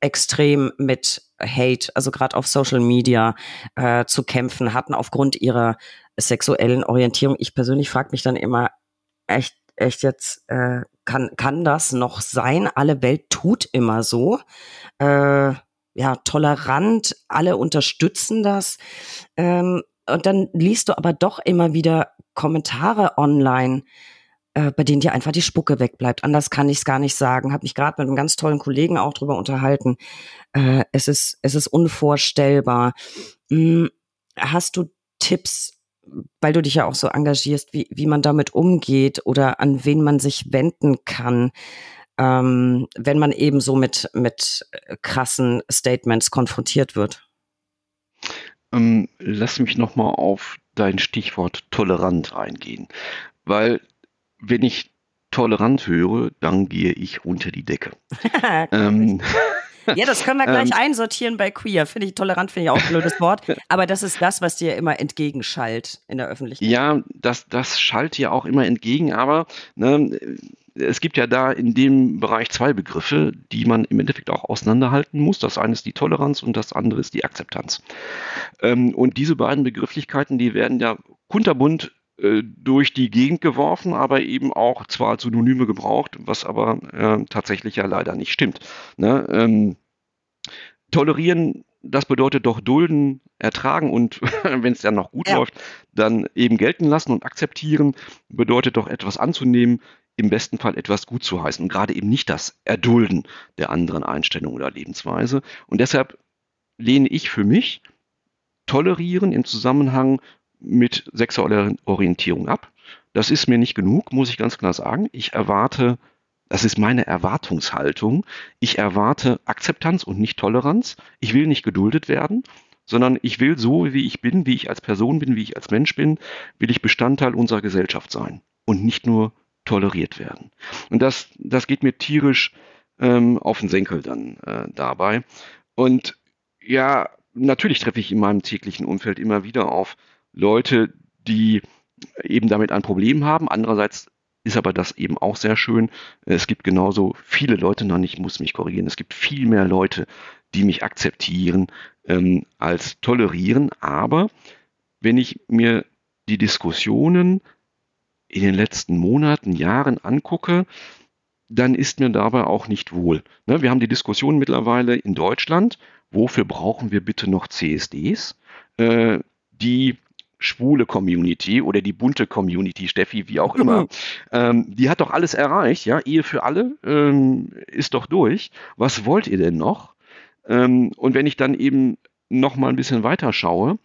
extrem mit Hate, also gerade auf Social Media, äh, zu kämpfen hatten aufgrund ihrer sexuellen Orientierung. Ich persönlich frage mich dann immer, echt, echt jetzt, äh, kann, kann das noch sein? Alle Welt tut immer so. Äh, ja, tolerant, alle unterstützen das. Ähm, und dann liest du aber doch immer wieder Kommentare online, äh, bei denen dir einfach die Spucke wegbleibt. Anders kann ich es gar nicht sagen. Habe mich gerade mit einem ganz tollen Kollegen auch drüber unterhalten. Äh, es ist es ist unvorstellbar. Hm, hast du Tipps, weil du dich ja auch so engagierst, wie, wie man damit umgeht oder an wen man sich wenden kann, ähm, wenn man eben so mit, mit krassen Statements konfrontiert wird? Ähm, lass mich nochmal auf dein Stichwort tolerant eingehen, weil wenn ich tolerant höre, dann gehe ich unter die Decke. ähm, ja, das können wir gleich ähm, einsortieren bei queer. Finde ich tolerant, finde ich auch ein blödes Wort. Aber das ist das, was dir immer entgegenschallt in der Öffentlichkeit. Ja, das, das schallt dir auch immer entgegen, aber ne, es gibt ja da in dem Bereich zwei Begriffe, die man im Endeffekt auch auseinanderhalten muss. Das eine ist die Toleranz und das andere ist die Akzeptanz. Ähm, und diese beiden Begrifflichkeiten, die werden ja kunterbunt äh, durch die Gegend geworfen, aber eben auch zwar als Synonyme gebraucht, was aber äh, tatsächlich ja leider nicht stimmt. Ne? Ähm, tolerieren, das bedeutet doch dulden, ertragen und wenn es dann noch gut ja. läuft, dann eben gelten lassen und akzeptieren, bedeutet doch etwas anzunehmen, im besten Fall etwas gut zu heißen und gerade eben nicht das Erdulden der anderen Einstellung oder Lebensweise. Und deshalb lehne ich für mich tolerieren im Zusammenhang mit sexueller Orientierung ab. das ist mir nicht genug, muss ich ganz klar sagen. Ich erwarte, das ist meine Erwartungshaltung, ich erwarte Akzeptanz und nicht Toleranz. Ich will nicht geduldet werden, sondern ich will so, wie ich bin, wie ich als Person bin, wie ich als Mensch bin, will ich Bestandteil unserer Gesellschaft sein und nicht nur toleriert werden. Und das, das geht mir tierisch ähm, auf den Senkel dann äh, dabei. Und ja, natürlich treffe ich in meinem täglichen Umfeld immer wieder auf Leute, die eben damit ein Problem haben. Andererseits ist aber das eben auch sehr schön. Es gibt genauso viele Leute, nein, ich muss mich korrigieren, es gibt viel mehr Leute, die mich akzeptieren ähm, als tolerieren. Aber wenn ich mir die Diskussionen in den letzten Monaten, Jahren angucke, dann ist mir dabei auch nicht wohl. Ne, wir haben die Diskussion mittlerweile in Deutschland, wofür brauchen wir bitte noch CSDs? Äh, die schwule Community oder die bunte Community, Steffi, wie auch immer, ähm, die hat doch alles erreicht, ja, Ehe für alle ähm, ist doch durch. Was wollt ihr denn noch? Ähm, und wenn ich dann eben noch mal ein bisschen weiter schaue,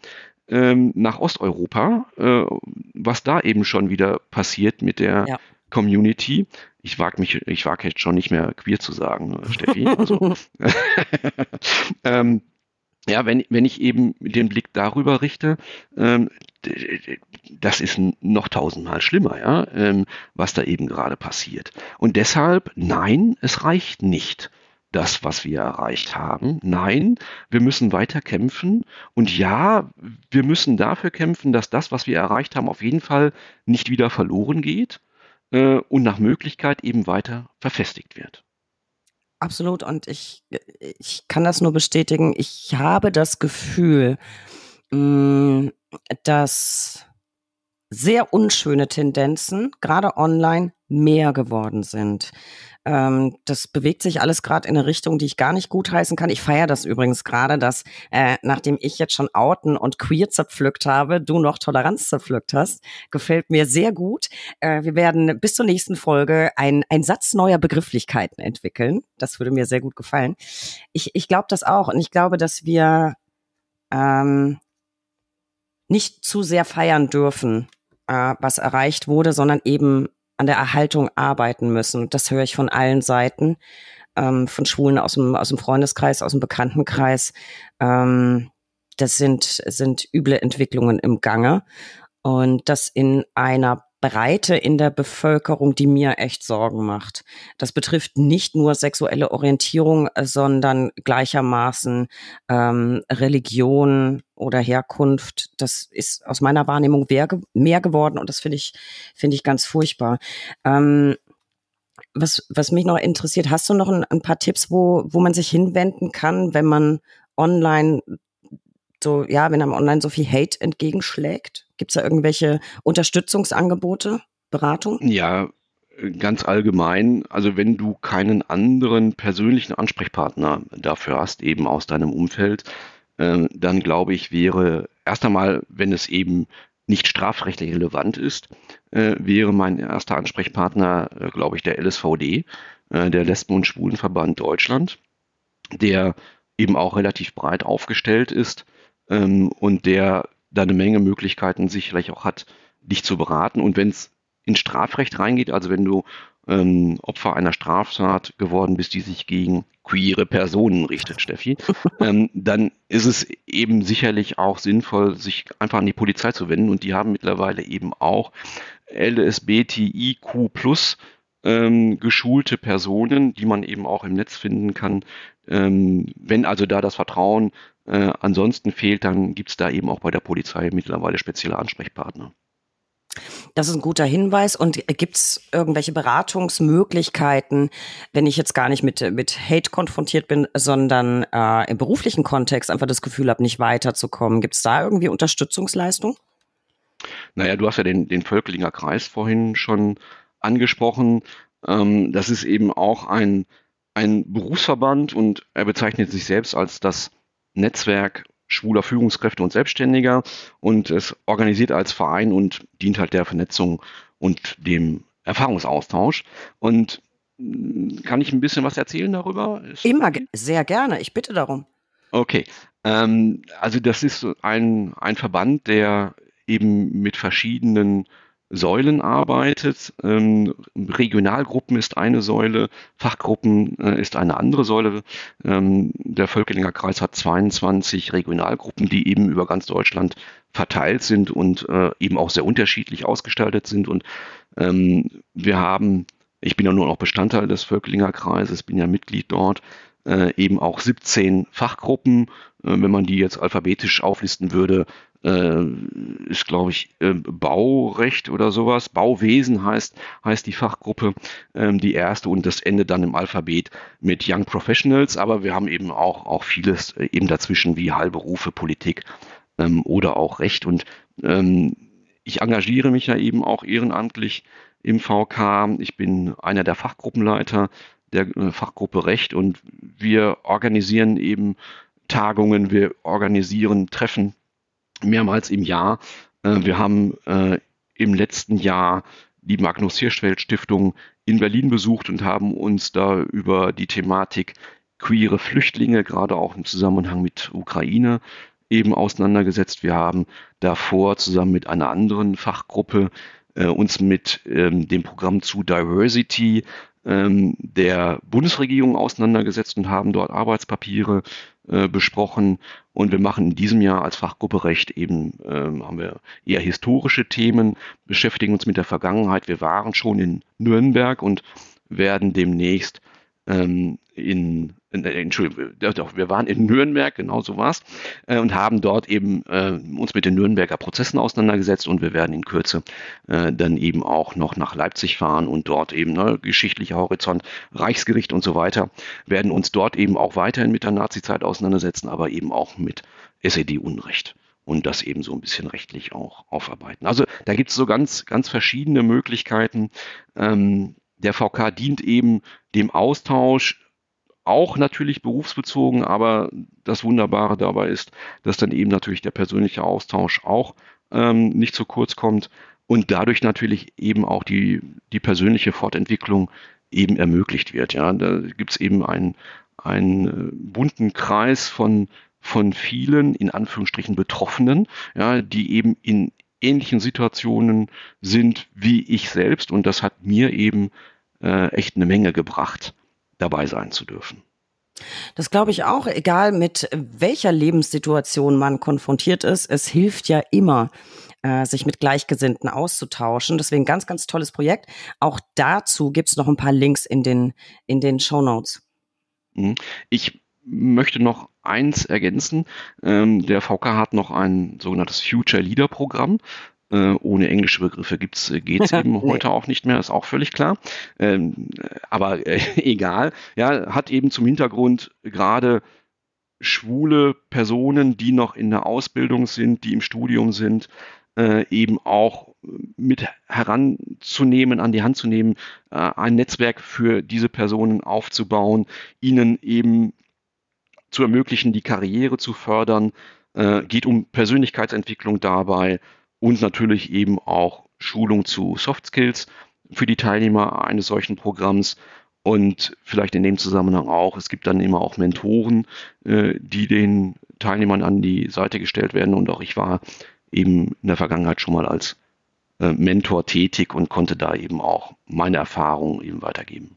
ähm, nach Osteuropa, äh, was da eben schon wieder passiert mit der ja. Community. Ich wage mich, ich wage jetzt schon nicht mehr queer zu sagen, äh, Steffi. Also, ähm, ja, wenn, wenn ich eben den Blick darüber richte, ähm, das ist noch tausendmal schlimmer, ja, ähm, was da eben gerade passiert. Und deshalb, nein, es reicht nicht das, was wir erreicht haben. Nein, wir müssen weiter kämpfen. Und ja, wir müssen dafür kämpfen, dass das, was wir erreicht haben, auf jeden Fall nicht wieder verloren geht äh, und nach Möglichkeit eben weiter verfestigt wird. Absolut. Und ich, ich kann das nur bestätigen. Ich habe das Gefühl, mm, dass sehr unschöne Tendenzen, gerade online, mehr geworden sind. Ähm, das bewegt sich alles gerade in eine Richtung, die ich gar nicht gutheißen kann. Ich feiere das übrigens gerade, dass äh, nachdem ich jetzt schon Outen und Queer zerpflückt habe, du noch Toleranz zerpflückt hast. Gefällt mir sehr gut. Äh, wir werden bis zur nächsten Folge ein, ein Satz neuer Begrifflichkeiten entwickeln. Das würde mir sehr gut gefallen. Ich, ich glaube das auch und ich glaube, dass wir ähm, nicht zu sehr feiern dürfen, äh, was erreicht wurde, sondern eben an der Erhaltung arbeiten müssen. Das höre ich von allen Seiten, ähm, von Schwulen aus dem, aus dem Freundeskreis, aus dem Bekanntenkreis. Ähm, das sind, sind üble Entwicklungen im Gange. Und das in einer Breite in der Bevölkerung, die mir echt Sorgen macht. Das betrifft nicht nur sexuelle Orientierung, sondern gleichermaßen ähm, Religion oder Herkunft. Das ist aus meiner Wahrnehmung mehr, mehr geworden und das finde ich, finde ich ganz furchtbar. Ähm, was, was mich noch interessiert, hast du noch ein, ein paar Tipps, wo, wo man sich hinwenden kann, wenn man online so, ja, wenn einem online so viel Hate entgegenschlägt? Gibt es da irgendwelche Unterstützungsangebote, Beratung? Ja, ganz allgemein, also wenn du keinen anderen persönlichen Ansprechpartner dafür hast, eben aus deinem Umfeld, äh, dann glaube ich, wäre erst einmal, wenn es eben nicht strafrechtlich relevant ist, äh, wäre mein erster Ansprechpartner, äh, glaube ich, der LSVD, äh, der Lesben- und Schwulenverband Deutschland, der eben auch relativ breit aufgestellt ist ähm, und der da eine Menge Möglichkeiten sicherlich auch hat, dich zu beraten. Und wenn es ins Strafrecht reingeht, also wenn du ähm, Opfer einer Straftat geworden bist, die sich gegen queere Personen richtet, Steffi, ähm, dann ist es eben sicherlich auch sinnvoll, sich einfach an die Polizei zu wenden. Und die haben mittlerweile eben auch LSBTIQ plus ähm, geschulte Personen, die man eben auch im Netz finden kann. Ähm, wenn also da das Vertrauen äh, ansonsten fehlt, dann gibt es da eben auch bei der Polizei mittlerweile spezielle Ansprechpartner. Das ist ein guter Hinweis. Und gibt es irgendwelche Beratungsmöglichkeiten, wenn ich jetzt gar nicht mit, mit Hate konfrontiert bin, sondern äh, im beruflichen Kontext einfach das Gefühl habe, nicht weiterzukommen? Gibt es da irgendwie Unterstützungsleistung? Naja, du hast ja den, den Völklinger Kreis vorhin schon angesprochen. Ähm, das ist eben auch ein, ein Berufsverband und er bezeichnet sich selbst als das Netzwerk schwuler Führungskräfte und Selbstständiger und es organisiert als Verein und dient halt der Vernetzung und dem Erfahrungsaustausch. Und hm, kann ich ein bisschen was erzählen darüber? Ist Immer okay? sehr gerne, ich bitte darum. Okay, ähm, also das ist ein, ein Verband, der eben mit verschiedenen Säulen arbeitet. Ähm, Regionalgruppen ist eine Säule, Fachgruppen äh, ist eine andere Säule. Ähm, der Völkelinger Kreis hat 22 Regionalgruppen, die eben über ganz Deutschland verteilt sind und äh, eben auch sehr unterschiedlich ausgestaltet sind. Und ähm, wir haben, ich bin ja nur auch Bestandteil des Völkelinger Kreises, bin ja Mitglied dort, äh, eben auch 17 Fachgruppen. Äh, wenn man die jetzt alphabetisch auflisten würde, ist, glaube ich, äh, Baurecht oder sowas. Bauwesen heißt, heißt die Fachgruppe, ähm, die erste und das Ende dann im Alphabet mit Young Professionals. Aber wir haben eben auch, auch vieles äh, eben dazwischen wie Heilberufe, Politik ähm, oder auch Recht. Und ähm, ich engagiere mich ja eben auch ehrenamtlich im VK. Ich bin einer der Fachgruppenleiter der äh, Fachgruppe Recht und wir organisieren eben Tagungen, wir organisieren Treffen mehrmals im Jahr. Äh, wir haben äh, im letzten Jahr die Magnus Hirschfeld Stiftung in Berlin besucht und haben uns da über die Thematik queere Flüchtlinge, gerade auch im Zusammenhang mit Ukraine, eben auseinandergesetzt. Wir haben davor zusammen mit einer anderen Fachgruppe äh, uns mit ähm, dem Programm zu Diversity ähm, der Bundesregierung auseinandergesetzt und haben dort Arbeitspapiere äh, besprochen. Und wir machen in diesem Jahr als Fachgruppe Recht eben, ähm, haben wir eher historische Themen, beschäftigen uns mit der Vergangenheit. Wir waren schon in Nürnberg und werden demnächst ähm, in, in, äh, Entschuldigung, doch, wir waren in Nürnberg, genau so war's, äh, und haben dort eben äh, uns mit den Nürnberger Prozessen auseinandergesetzt und wir werden in Kürze äh, dann eben auch noch nach Leipzig fahren und dort eben ne, geschichtlicher Horizont, Reichsgericht und so weiter, werden uns dort eben auch weiterhin mit der Nazizeit auseinandersetzen, aber eben auch mit SED-Unrecht und das eben so ein bisschen rechtlich auch aufarbeiten. Also da gibt es so ganz, ganz verschiedene Möglichkeiten. Ähm, der VK dient eben dem Austausch, auch natürlich berufsbezogen, aber das Wunderbare dabei ist, dass dann eben natürlich der persönliche Austausch auch ähm, nicht zu kurz kommt und dadurch natürlich eben auch die, die persönliche Fortentwicklung eben ermöglicht wird. Ja, da gibt es eben einen, einen äh, bunten Kreis von, von vielen, in Anführungsstrichen, Betroffenen, ja, die eben in ähnlichen Situationen sind wie ich selbst und das hat mir eben äh, echt eine Menge gebracht, dabei sein zu dürfen. Das glaube ich auch, egal mit welcher Lebenssituation man konfrontiert ist. Es hilft ja immer, äh, sich mit Gleichgesinnten auszutauschen. Deswegen ganz, ganz tolles Projekt. Auch dazu gibt es noch ein paar Links in den, in den Show Notes. Mhm. Ich möchte noch eins ergänzen. Ähm, der VK hat noch ein sogenanntes Future Leader Programm. Äh, ohne englische Begriffe gibt's, äh, geht's eben nee. heute auch nicht mehr, ist auch völlig klar. Ähm, aber äh, egal, ja, hat eben zum Hintergrund gerade schwule Personen, die noch in der Ausbildung sind, die im Studium sind, äh, eben auch mit heranzunehmen, an die Hand zu nehmen, äh, ein Netzwerk für diese Personen aufzubauen, ihnen eben zu ermöglichen, die Karriere zu fördern, äh, geht um Persönlichkeitsentwicklung dabei und natürlich eben auch Schulung zu Soft Skills für die Teilnehmer eines solchen Programms und vielleicht in dem Zusammenhang auch, es gibt dann immer auch Mentoren, äh, die den Teilnehmern an die Seite gestellt werden und auch ich war eben in der Vergangenheit schon mal als äh, Mentor tätig und konnte da eben auch meine Erfahrungen eben weitergeben.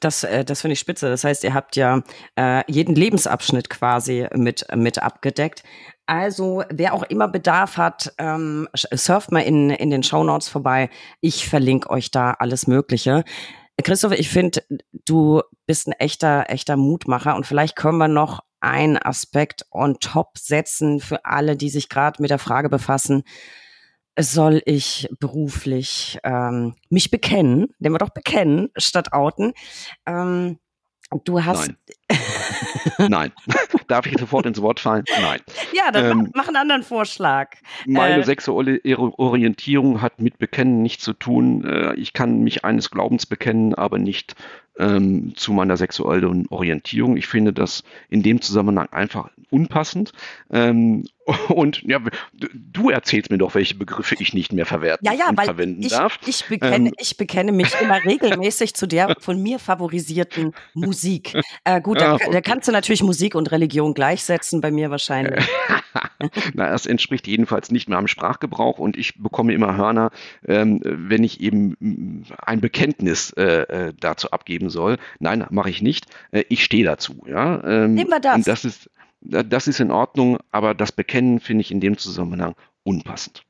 Das, äh, das finde ich spitze. Das heißt, ihr habt ja äh, jeden Lebensabschnitt quasi mit, mit abgedeckt. Also, wer auch immer Bedarf hat, ähm, surft mal in, in den Show Notes vorbei. Ich verlinke euch da alles Mögliche. Christoph, ich finde, du bist ein echter, echter Mutmacher und vielleicht können wir noch einen Aspekt on top setzen für alle, die sich gerade mit der Frage befassen, soll ich beruflich ähm, mich bekennen, den wir doch bekennen, statt outen. Ähm, du hast. Nein. Nein. Darf ich sofort ins Wort fallen? Nein. Ja, dann ähm, mach einen anderen Vorschlag. Meine äh, sexuelle Orientierung hat mit Bekennen nichts zu tun. Äh, ich kann mich eines Glaubens bekennen, aber nicht ähm, zu meiner sexuellen Orientierung. Ich finde das in dem Zusammenhang einfach unpassend. Ähm, Und ja, du erzählst mir doch, welche Begriffe ich nicht mehr verwerten ja, ja, weil verwenden ich, darf. Ich bekenne, ähm, ich bekenne mich immer regelmäßig zu der von mir favorisierten Musik. Äh, gut, da, ah, okay. da, kannst du natürlich Musik und Religion gleichsetzen, bei mir wahrscheinlich. Na, das entspricht jedenfalls nicht meinem Sprachgebrauch und ich bekomme immer Hörner, ähm, wenn ich eben ein Bekenntnis äh, äh, dazu abgeben soll. Nein, mache ich nicht. Äh, ich stehe dazu. Ja? Ähm, Nehmen wir das. Und das ist das ist in Ordnung, aber das Bekennen finde ich in dem Zusammenhang unpassend.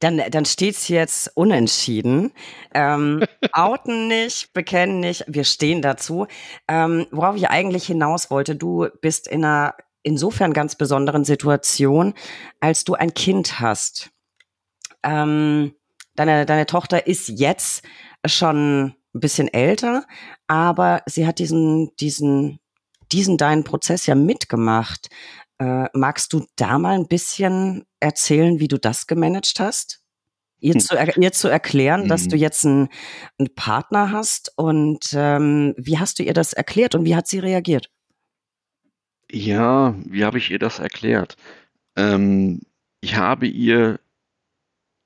Dann, dann steht es jetzt unentschieden. Ähm, outen nicht, bekennen nicht, wir stehen dazu. Ähm, worauf ich eigentlich hinaus wollte, du bist in einer insofern ganz besonderen Situation, als du ein Kind hast. Ähm, deine, deine Tochter ist jetzt schon ein bisschen älter, aber sie hat diesen, diesen diesen deinen Prozess ja mitgemacht. Äh, magst du da mal ein bisschen erzählen, wie du das gemanagt hast? Ihr, hm. zu, ihr zu erklären, hm. dass du jetzt einen, einen Partner hast und ähm, wie hast du ihr das erklärt und wie hat sie reagiert? Ja, wie habe ich ihr das erklärt? Ähm, ich habe ihr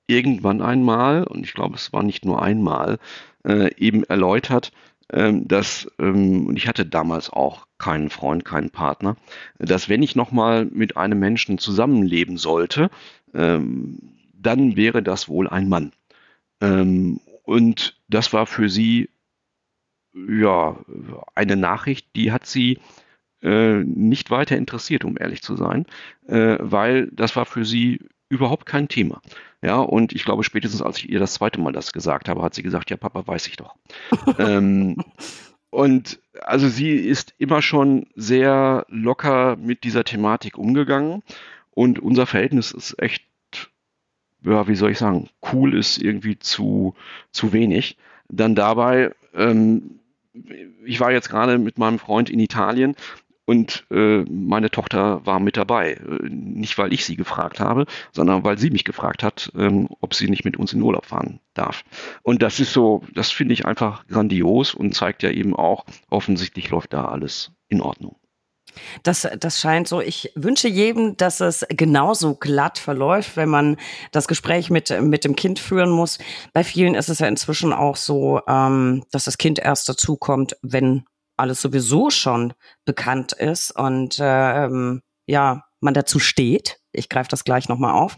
irgendwann einmal, und ich glaube, es war nicht nur einmal, äh, eben erläutert, ähm, dass, ähm, und ich hatte damals auch keinen Freund, keinen Partner, dass wenn ich nochmal mit einem Menschen zusammenleben sollte, ähm, dann wäre das wohl ein Mann. und das war für sie ja eine Nachricht, die hat sie äh, nicht weiter interessiert, um ehrlich zu sein, äh, weil das war für sie überhaupt kein Thema. Ja, und ich glaube, spätestens als ich ihr das zweite Mal das gesagt habe, hat sie gesagt, ja, Papa, weiß ich doch. ähm, und also sie ist immer schon sehr locker mit dieser Thematik umgegangen. Und unser Verhältnis ist echt, ja, wie soll ich sagen, cool ist irgendwie zu, zu wenig. Dann dabei, ähm, ich war jetzt gerade mit meinem Freund in Italien und äh, meine Tochter war mit dabei. Äh, nicht, weil ich sie gefragt habe, sondern weil sie mich gefragt hat, ähm, ob sie nicht mit uns in Urlaub fahren darf. Und das ist so, das finde ich einfach grandios und zeigt ja eben auch, offensichtlich läuft da alles in Ordnung. Das, das scheint so. Ich wünsche jedem, dass es genauso glatt verläuft, wenn man das Gespräch mit, mit dem Kind führen muss. Bei vielen ist es ja inzwischen auch so, ähm, dass das Kind erst dazukommt, wenn alles sowieso schon bekannt ist und ähm, ja, man dazu steht, ich greife das gleich nochmal auf,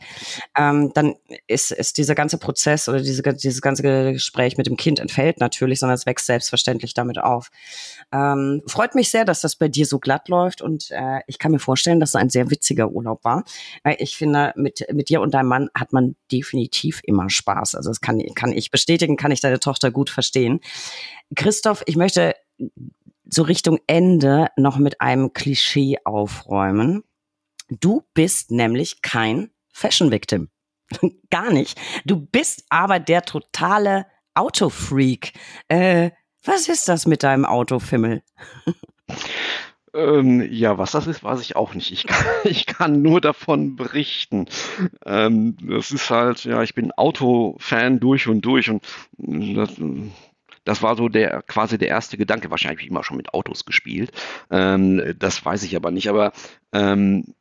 ähm, dann ist, ist dieser ganze Prozess oder diese, dieses ganze Gespräch mit dem Kind entfällt natürlich, sondern es wächst selbstverständlich damit auf. Ähm, freut mich sehr, dass das bei dir so glatt läuft und äh, ich kann mir vorstellen, dass es ein sehr witziger Urlaub war. Weil ich finde, mit, mit dir und deinem Mann hat man definitiv immer Spaß. Also das kann, kann ich bestätigen, kann ich deine Tochter gut verstehen. Christoph, ich möchte so Richtung Ende noch mit einem Klischee aufräumen. Du bist nämlich kein Fashion Victim. Gar nicht. Du bist aber der totale Autofreak. Äh, was ist das mit deinem Autofimmel? Ähm, ja, was das ist, weiß ich auch nicht. Ich kann, ich kann nur davon berichten. Ähm, das ist halt, ja, ich bin Autofan durch und durch und das, das war so der quasi der erste Gedanke. Wahrscheinlich habe ich immer schon mit Autos gespielt. Ähm, das weiß ich aber nicht. Aber ähm,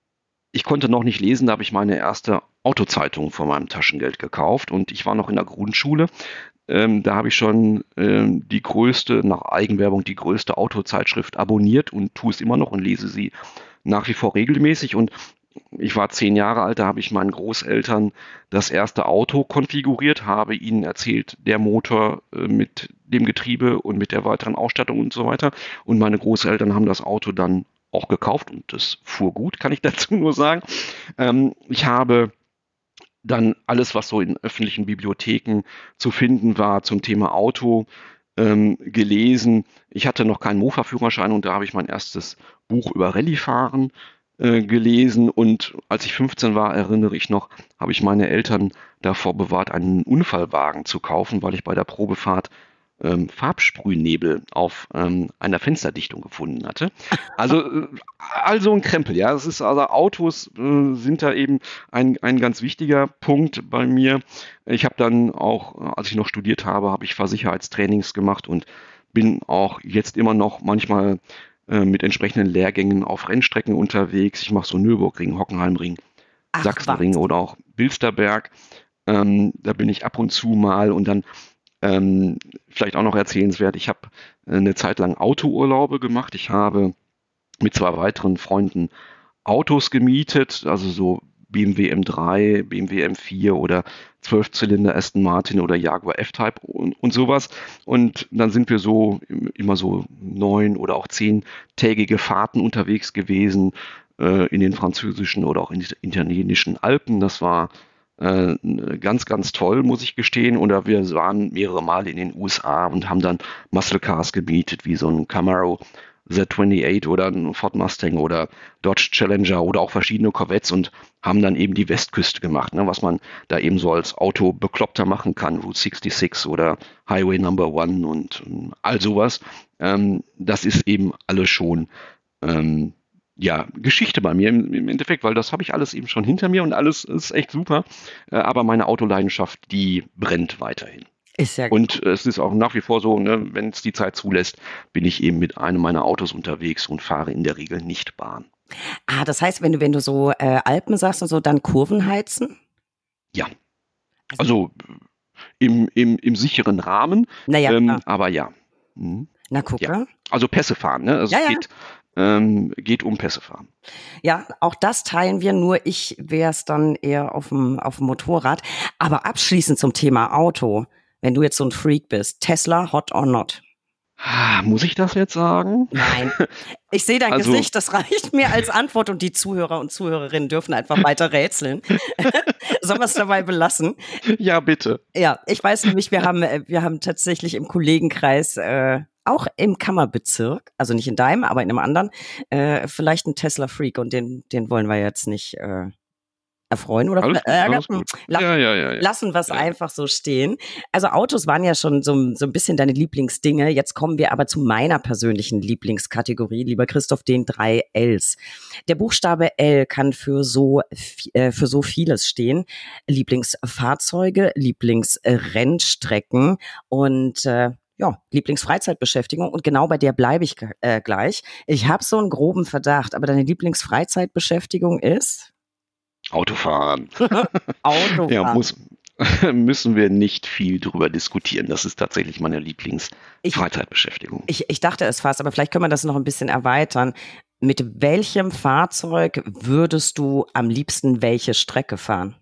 ich konnte noch nicht lesen, da habe ich meine erste Autozeitung von meinem Taschengeld gekauft und ich war noch in der Grundschule. Ähm, da habe ich schon ähm, die größte, nach Eigenwerbung, die größte Autozeitschrift abonniert und tue es immer noch und lese sie nach wie vor regelmäßig. Und ich war zehn Jahre alt, da habe ich meinen Großeltern das erste Auto konfiguriert, habe ihnen erzählt, der Motor äh, mit dem Getriebe und mit der weiteren Ausstattung und so weiter. Und meine Großeltern haben das Auto dann auch gekauft und das fuhr gut, kann ich dazu nur sagen. Ähm, ich habe dann alles, was so in öffentlichen Bibliotheken zu finden war zum Thema Auto, ähm, gelesen. Ich hatte noch keinen Mofa-Führerschein und da habe ich mein erstes Buch über Rallye-Fahren äh, gelesen und als ich 15 war, erinnere ich noch, habe ich meine Eltern davor bewahrt, einen Unfallwagen zu kaufen, weil ich bei der Probefahrt ähm, Farbsprühnebel auf ähm, einer Fensterdichtung gefunden hatte. Also, äh, also ein Krempel, ja. Es ist also Autos äh, sind da eben ein, ein ganz wichtiger Punkt bei mir. Ich habe dann auch, als ich noch studiert habe, habe ich Fahrsicherheitstrainings gemacht und bin auch jetzt immer noch manchmal äh, mit entsprechenden Lehrgängen auf Rennstrecken unterwegs. Ich mache so Nürburgring, Hockenheimring, Ach, Sachsenring was. oder auch Bilsterberg. Ähm, da bin ich ab und zu mal und dann ähm, vielleicht auch noch erzählenswert, ich habe äh, eine Zeit lang Autourlaube gemacht. Ich habe mit zwei weiteren Freunden Autos gemietet, also so BMW M3, BMW M4 oder Zwölfzylinder Aston Martin oder Jaguar F-Type und, und sowas. Und dann sind wir so immer so neun oder auch zehntägige Fahrten unterwegs gewesen äh, in den französischen oder auch in den italienischen Alpen. Das war äh, ganz, ganz toll, muss ich gestehen. Oder wir waren mehrere Male in den USA und haben dann Muscle Cars gemietet, wie so ein Camaro Z28 oder ein Ford Mustang oder Dodge Challenger oder auch verschiedene Corvettes und haben dann eben die Westküste gemacht, ne, was man da eben so als Auto bekloppter machen kann, Route 66 oder Highway Number One und ähm, all sowas. Ähm, das ist eben alles schon ähm, ja, Geschichte bei mir im, Endeffekt, weil das habe ich alles eben schon hinter mir und alles ist echt super. Äh, aber meine Autoleidenschaft, die brennt weiterhin. Ist ja und es ist auch nach wie vor so, ne, wenn es die Zeit zulässt, bin ich eben mit einem meiner Autos unterwegs und fahre in der Regel nicht Bahn. Ah, das heißt, wenn du, wenn du so äh, Alpen sagst und so, dann Kurven heizen? Ja. Also, also im, im, im sicheren Rahmen. Naja, ähm, aber ja. Mhm. Na, guck. Ja. Also Pässe fahren, ne? Also ja, es geht, ähm, geht um Pässe fahren. Ja, auch das teilen wir, nur ich wäre es dann eher auf dem, auf dem Motorrad. Aber abschließend zum Thema Auto wenn du jetzt so ein Freak bist, Tesla, hot or not? Ah, muss ich das jetzt sagen? Nein. Ich sehe dein also, Gesicht, das reicht mir als Antwort und die Zuhörer und Zuhörerinnen dürfen einfach weiter rätseln. Sollen wir es dabei belassen? Ja, bitte. Ja, ich weiß nämlich, wir haben, äh, wir haben tatsächlich im Kollegenkreis äh, auch im Kammerbezirk, also nicht in deinem, aber in einem anderen, äh, vielleicht einen Tesla-Freak und den, den wollen wir jetzt nicht äh, erfreuen oder alles, ärgern. Ja, ja, ja, lassen wir es einfach so stehen. Also Autos waren ja schon so, so ein bisschen deine Lieblingsdinge. Jetzt kommen wir aber zu meiner persönlichen Lieblingskategorie, lieber Christoph, den drei Ls. Der Buchstabe L kann für so, äh, für so vieles stehen. Lieblingsfahrzeuge, Lieblingsrennstrecken und äh, ja, Lieblingsfreizeitbeschäftigung und genau bei der bleibe ich äh, gleich. Ich habe so einen groben Verdacht, aber deine Lieblingsfreizeitbeschäftigung ist? Autofahren. Autofahren. ja, muss, müssen wir nicht viel drüber diskutieren. Das ist tatsächlich meine Lieblingsfreizeitbeschäftigung. Ich, ich, ich dachte es fast, aber vielleicht können wir das noch ein bisschen erweitern. Mit welchem Fahrzeug würdest du am liebsten welche Strecke fahren?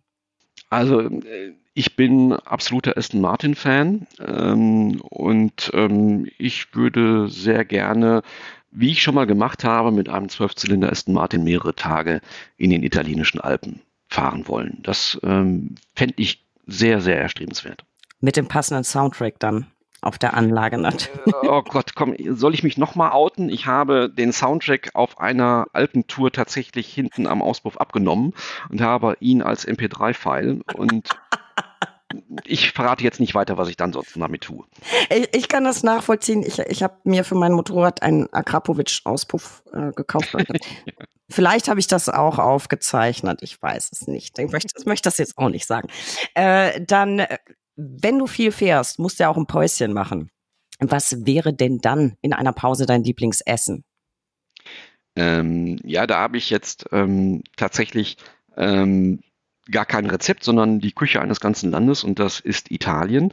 Also äh, ich bin absoluter Aston Martin Fan ähm, und ähm, ich würde sehr gerne wie ich schon mal gemacht habe, mit einem Zwölfzylinder Aston Martin mehrere Tage in den italienischen Alpen fahren wollen. Das ähm, fände ich sehr, sehr erstrebenswert. Mit dem passenden Soundtrack dann auf der Anlage natürlich. Äh, oh Gott, komm, soll ich mich nochmal outen? Ich habe den Soundtrack auf einer Alpentour tatsächlich hinten am Auspuff abgenommen und habe ihn als MP3-File und ich verrate jetzt nicht weiter, was ich dann sonst damit tue. Ich, ich kann das nachvollziehen. Ich, ich habe mir für mein Motorrad einen Akrapovic-Auspuff äh, gekauft. Vielleicht habe ich das auch aufgezeichnet. Ich weiß es nicht. Ich möchte, ich möchte das jetzt auch nicht sagen. Äh, dann, wenn du viel fährst, musst du ja auch ein Päuschen machen. Was wäre denn dann in einer Pause dein Lieblingsessen? Ähm, ja, da habe ich jetzt ähm, tatsächlich ähm, gar kein Rezept, sondern die Küche eines ganzen Landes und das ist Italien.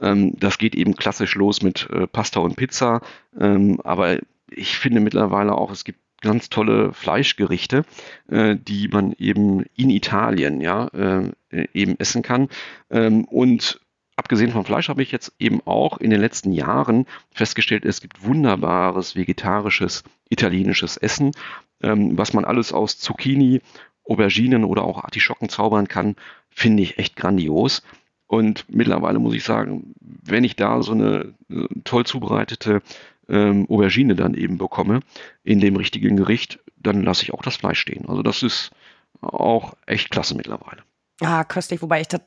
Ähm, das geht eben klassisch los mit äh, Pasta und Pizza, ähm, aber ich finde mittlerweile auch, es gibt ganz tolle Fleischgerichte, äh, die man eben in Italien ja äh, eben essen kann. Ähm, und abgesehen vom Fleisch habe ich jetzt eben auch in den letzten Jahren festgestellt, es gibt wunderbares vegetarisches italienisches Essen, ähm, was man alles aus Zucchini Auberginen oder auch Artischocken zaubern kann, finde ich echt grandios. Und mittlerweile muss ich sagen, wenn ich da so eine äh, toll zubereitete ähm, Aubergine dann eben bekomme, in dem richtigen Gericht, dann lasse ich auch das Fleisch stehen. Also das ist auch echt klasse mittlerweile. Ah, köstlich, wobei ich das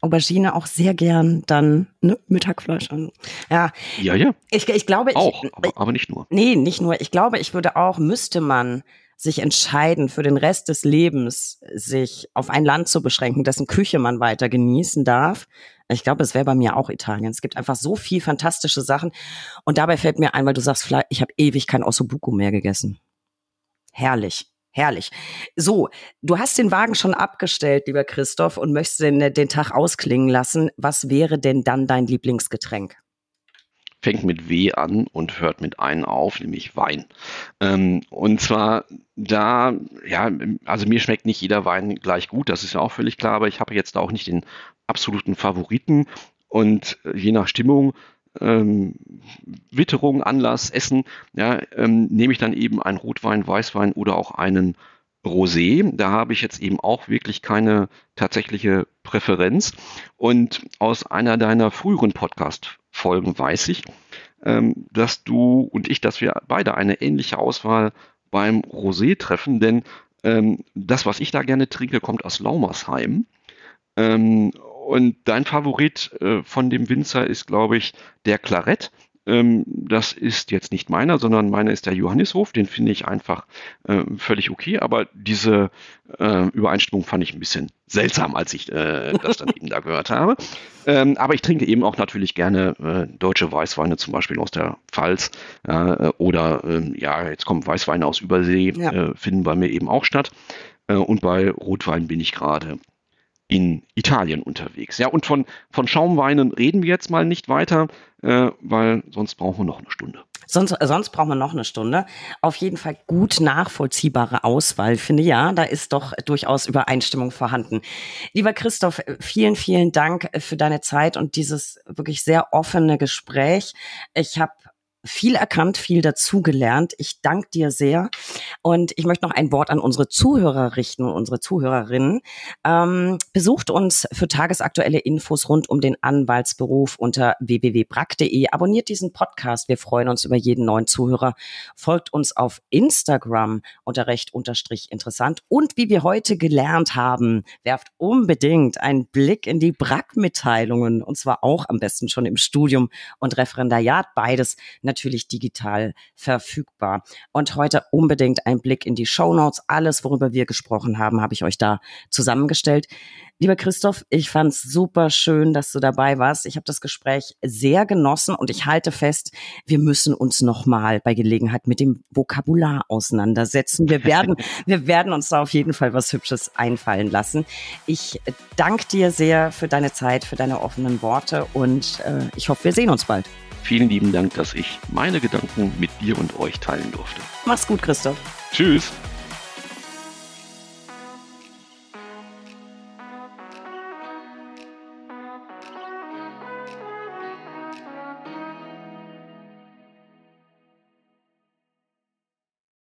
Aubergine auch sehr gern dann ne, Mittagfleisch an. Ja, ja, ja. Ich, ich glaube, auch, ich, aber, aber nicht nur. Nee, nicht nur. Ich glaube, ich würde auch, müsste man sich entscheiden, für den Rest des Lebens sich auf ein Land zu beschränken, dessen Küche man weiter genießen darf, Ich glaube, es wäre bei mir auch Italien. Es gibt einfach so viel fantastische Sachen. Und dabei fällt mir ein, weil du sagst, ich habe ewig kein Ossobuco mehr gegessen. Herrlich. Herrlich. So, du hast den Wagen schon abgestellt, lieber Christoph, und möchtest den, den Tag ausklingen lassen. Was wäre denn dann dein Lieblingsgetränk? Fängt mit W an und hört mit ein auf, nämlich Wein. Ähm, und zwar da, ja, also mir schmeckt nicht jeder Wein gleich gut, das ist ja auch völlig klar, aber ich habe jetzt auch nicht den absoluten Favoriten. Und äh, je nach Stimmung ähm, Witterung, Anlass, Essen, ja, ähm, nehme ich dann eben einen Rotwein, Weißwein oder auch einen Rosé. Da habe ich jetzt eben auch wirklich keine tatsächliche Präferenz. Und aus einer deiner früheren Podcast-Folgen weiß ich, ähm, dass du und ich, dass wir beide eine ähnliche Auswahl beim Rosé treffen, denn ähm, das, was ich da gerne trinke, kommt aus Laumersheim. Ähm, und dein Favorit äh, von dem Winzer ist, glaube ich, der Clarett. Ähm, das ist jetzt nicht meiner, sondern meiner ist der Johannishof. Den finde ich einfach äh, völlig okay. Aber diese äh, Übereinstimmung fand ich ein bisschen seltsam, als ich äh, das dann eben da gehört habe. Ähm, aber ich trinke eben auch natürlich gerne äh, deutsche Weißweine, zum Beispiel aus der Pfalz. Äh, oder ähm, ja, jetzt kommen Weißweine aus Übersee, ja. Äh, finden bei mir eben auch statt. Und bei Rotwein bin ich gerade in Italien unterwegs. Ja, und von, von Schaumweinen reden wir jetzt mal nicht weiter, äh, weil sonst brauchen wir noch eine Stunde. Sonst, äh, sonst brauchen wir noch eine Stunde. Auf jeden Fall gut nachvollziehbare Auswahl, finde ja. Da ist doch durchaus Übereinstimmung vorhanden. Lieber Christoph, vielen, vielen Dank für deine Zeit und dieses wirklich sehr offene Gespräch. Ich habe viel erkannt, viel dazugelernt. Ich danke dir sehr. Und ich möchte noch ein Wort an unsere Zuhörer richten und unsere Zuhörerinnen. Ähm, besucht uns für tagesaktuelle Infos rund um den Anwaltsberuf unter www.brack.de. Abonniert diesen Podcast. Wir freuen uns über jeden neuen Zuhörer. Folgt uns auf Instagram unter recht unterstrich interessant. Und wie wir heute gelernt haben, werft unbedingt einen Blick in die Brack-Mitteilungen. Und zwar auch am besten schon im Studium und Referendariat. Beides natürlich digital verfügbar. Und heute unbedingt ein Blick in die Show Notes. Alles, worüber wir gesprochen haben, habe ich euch da zusammengestellt. Lieber Christoph, ich fand es super schön, dass du dabei warst. Ich habe das Gespräch sehr genossen und ich halte fest, wir müssen uns nochmal bei Gelegenheit mit dem Vokabular auseinandersetzen. Wir werden, wir werden uns da auf jeden Fall was Hübsches einfallen lassen. Ich danke dir sehr für deine Zeit, für deine offenen Worte und äh, ich hoffe, wir sehen uns bald. Vielen lieben Dank, dass ich meine Gedanken mit dir und euch teilen durfte. Mach's gut, Christoph. Tschüss.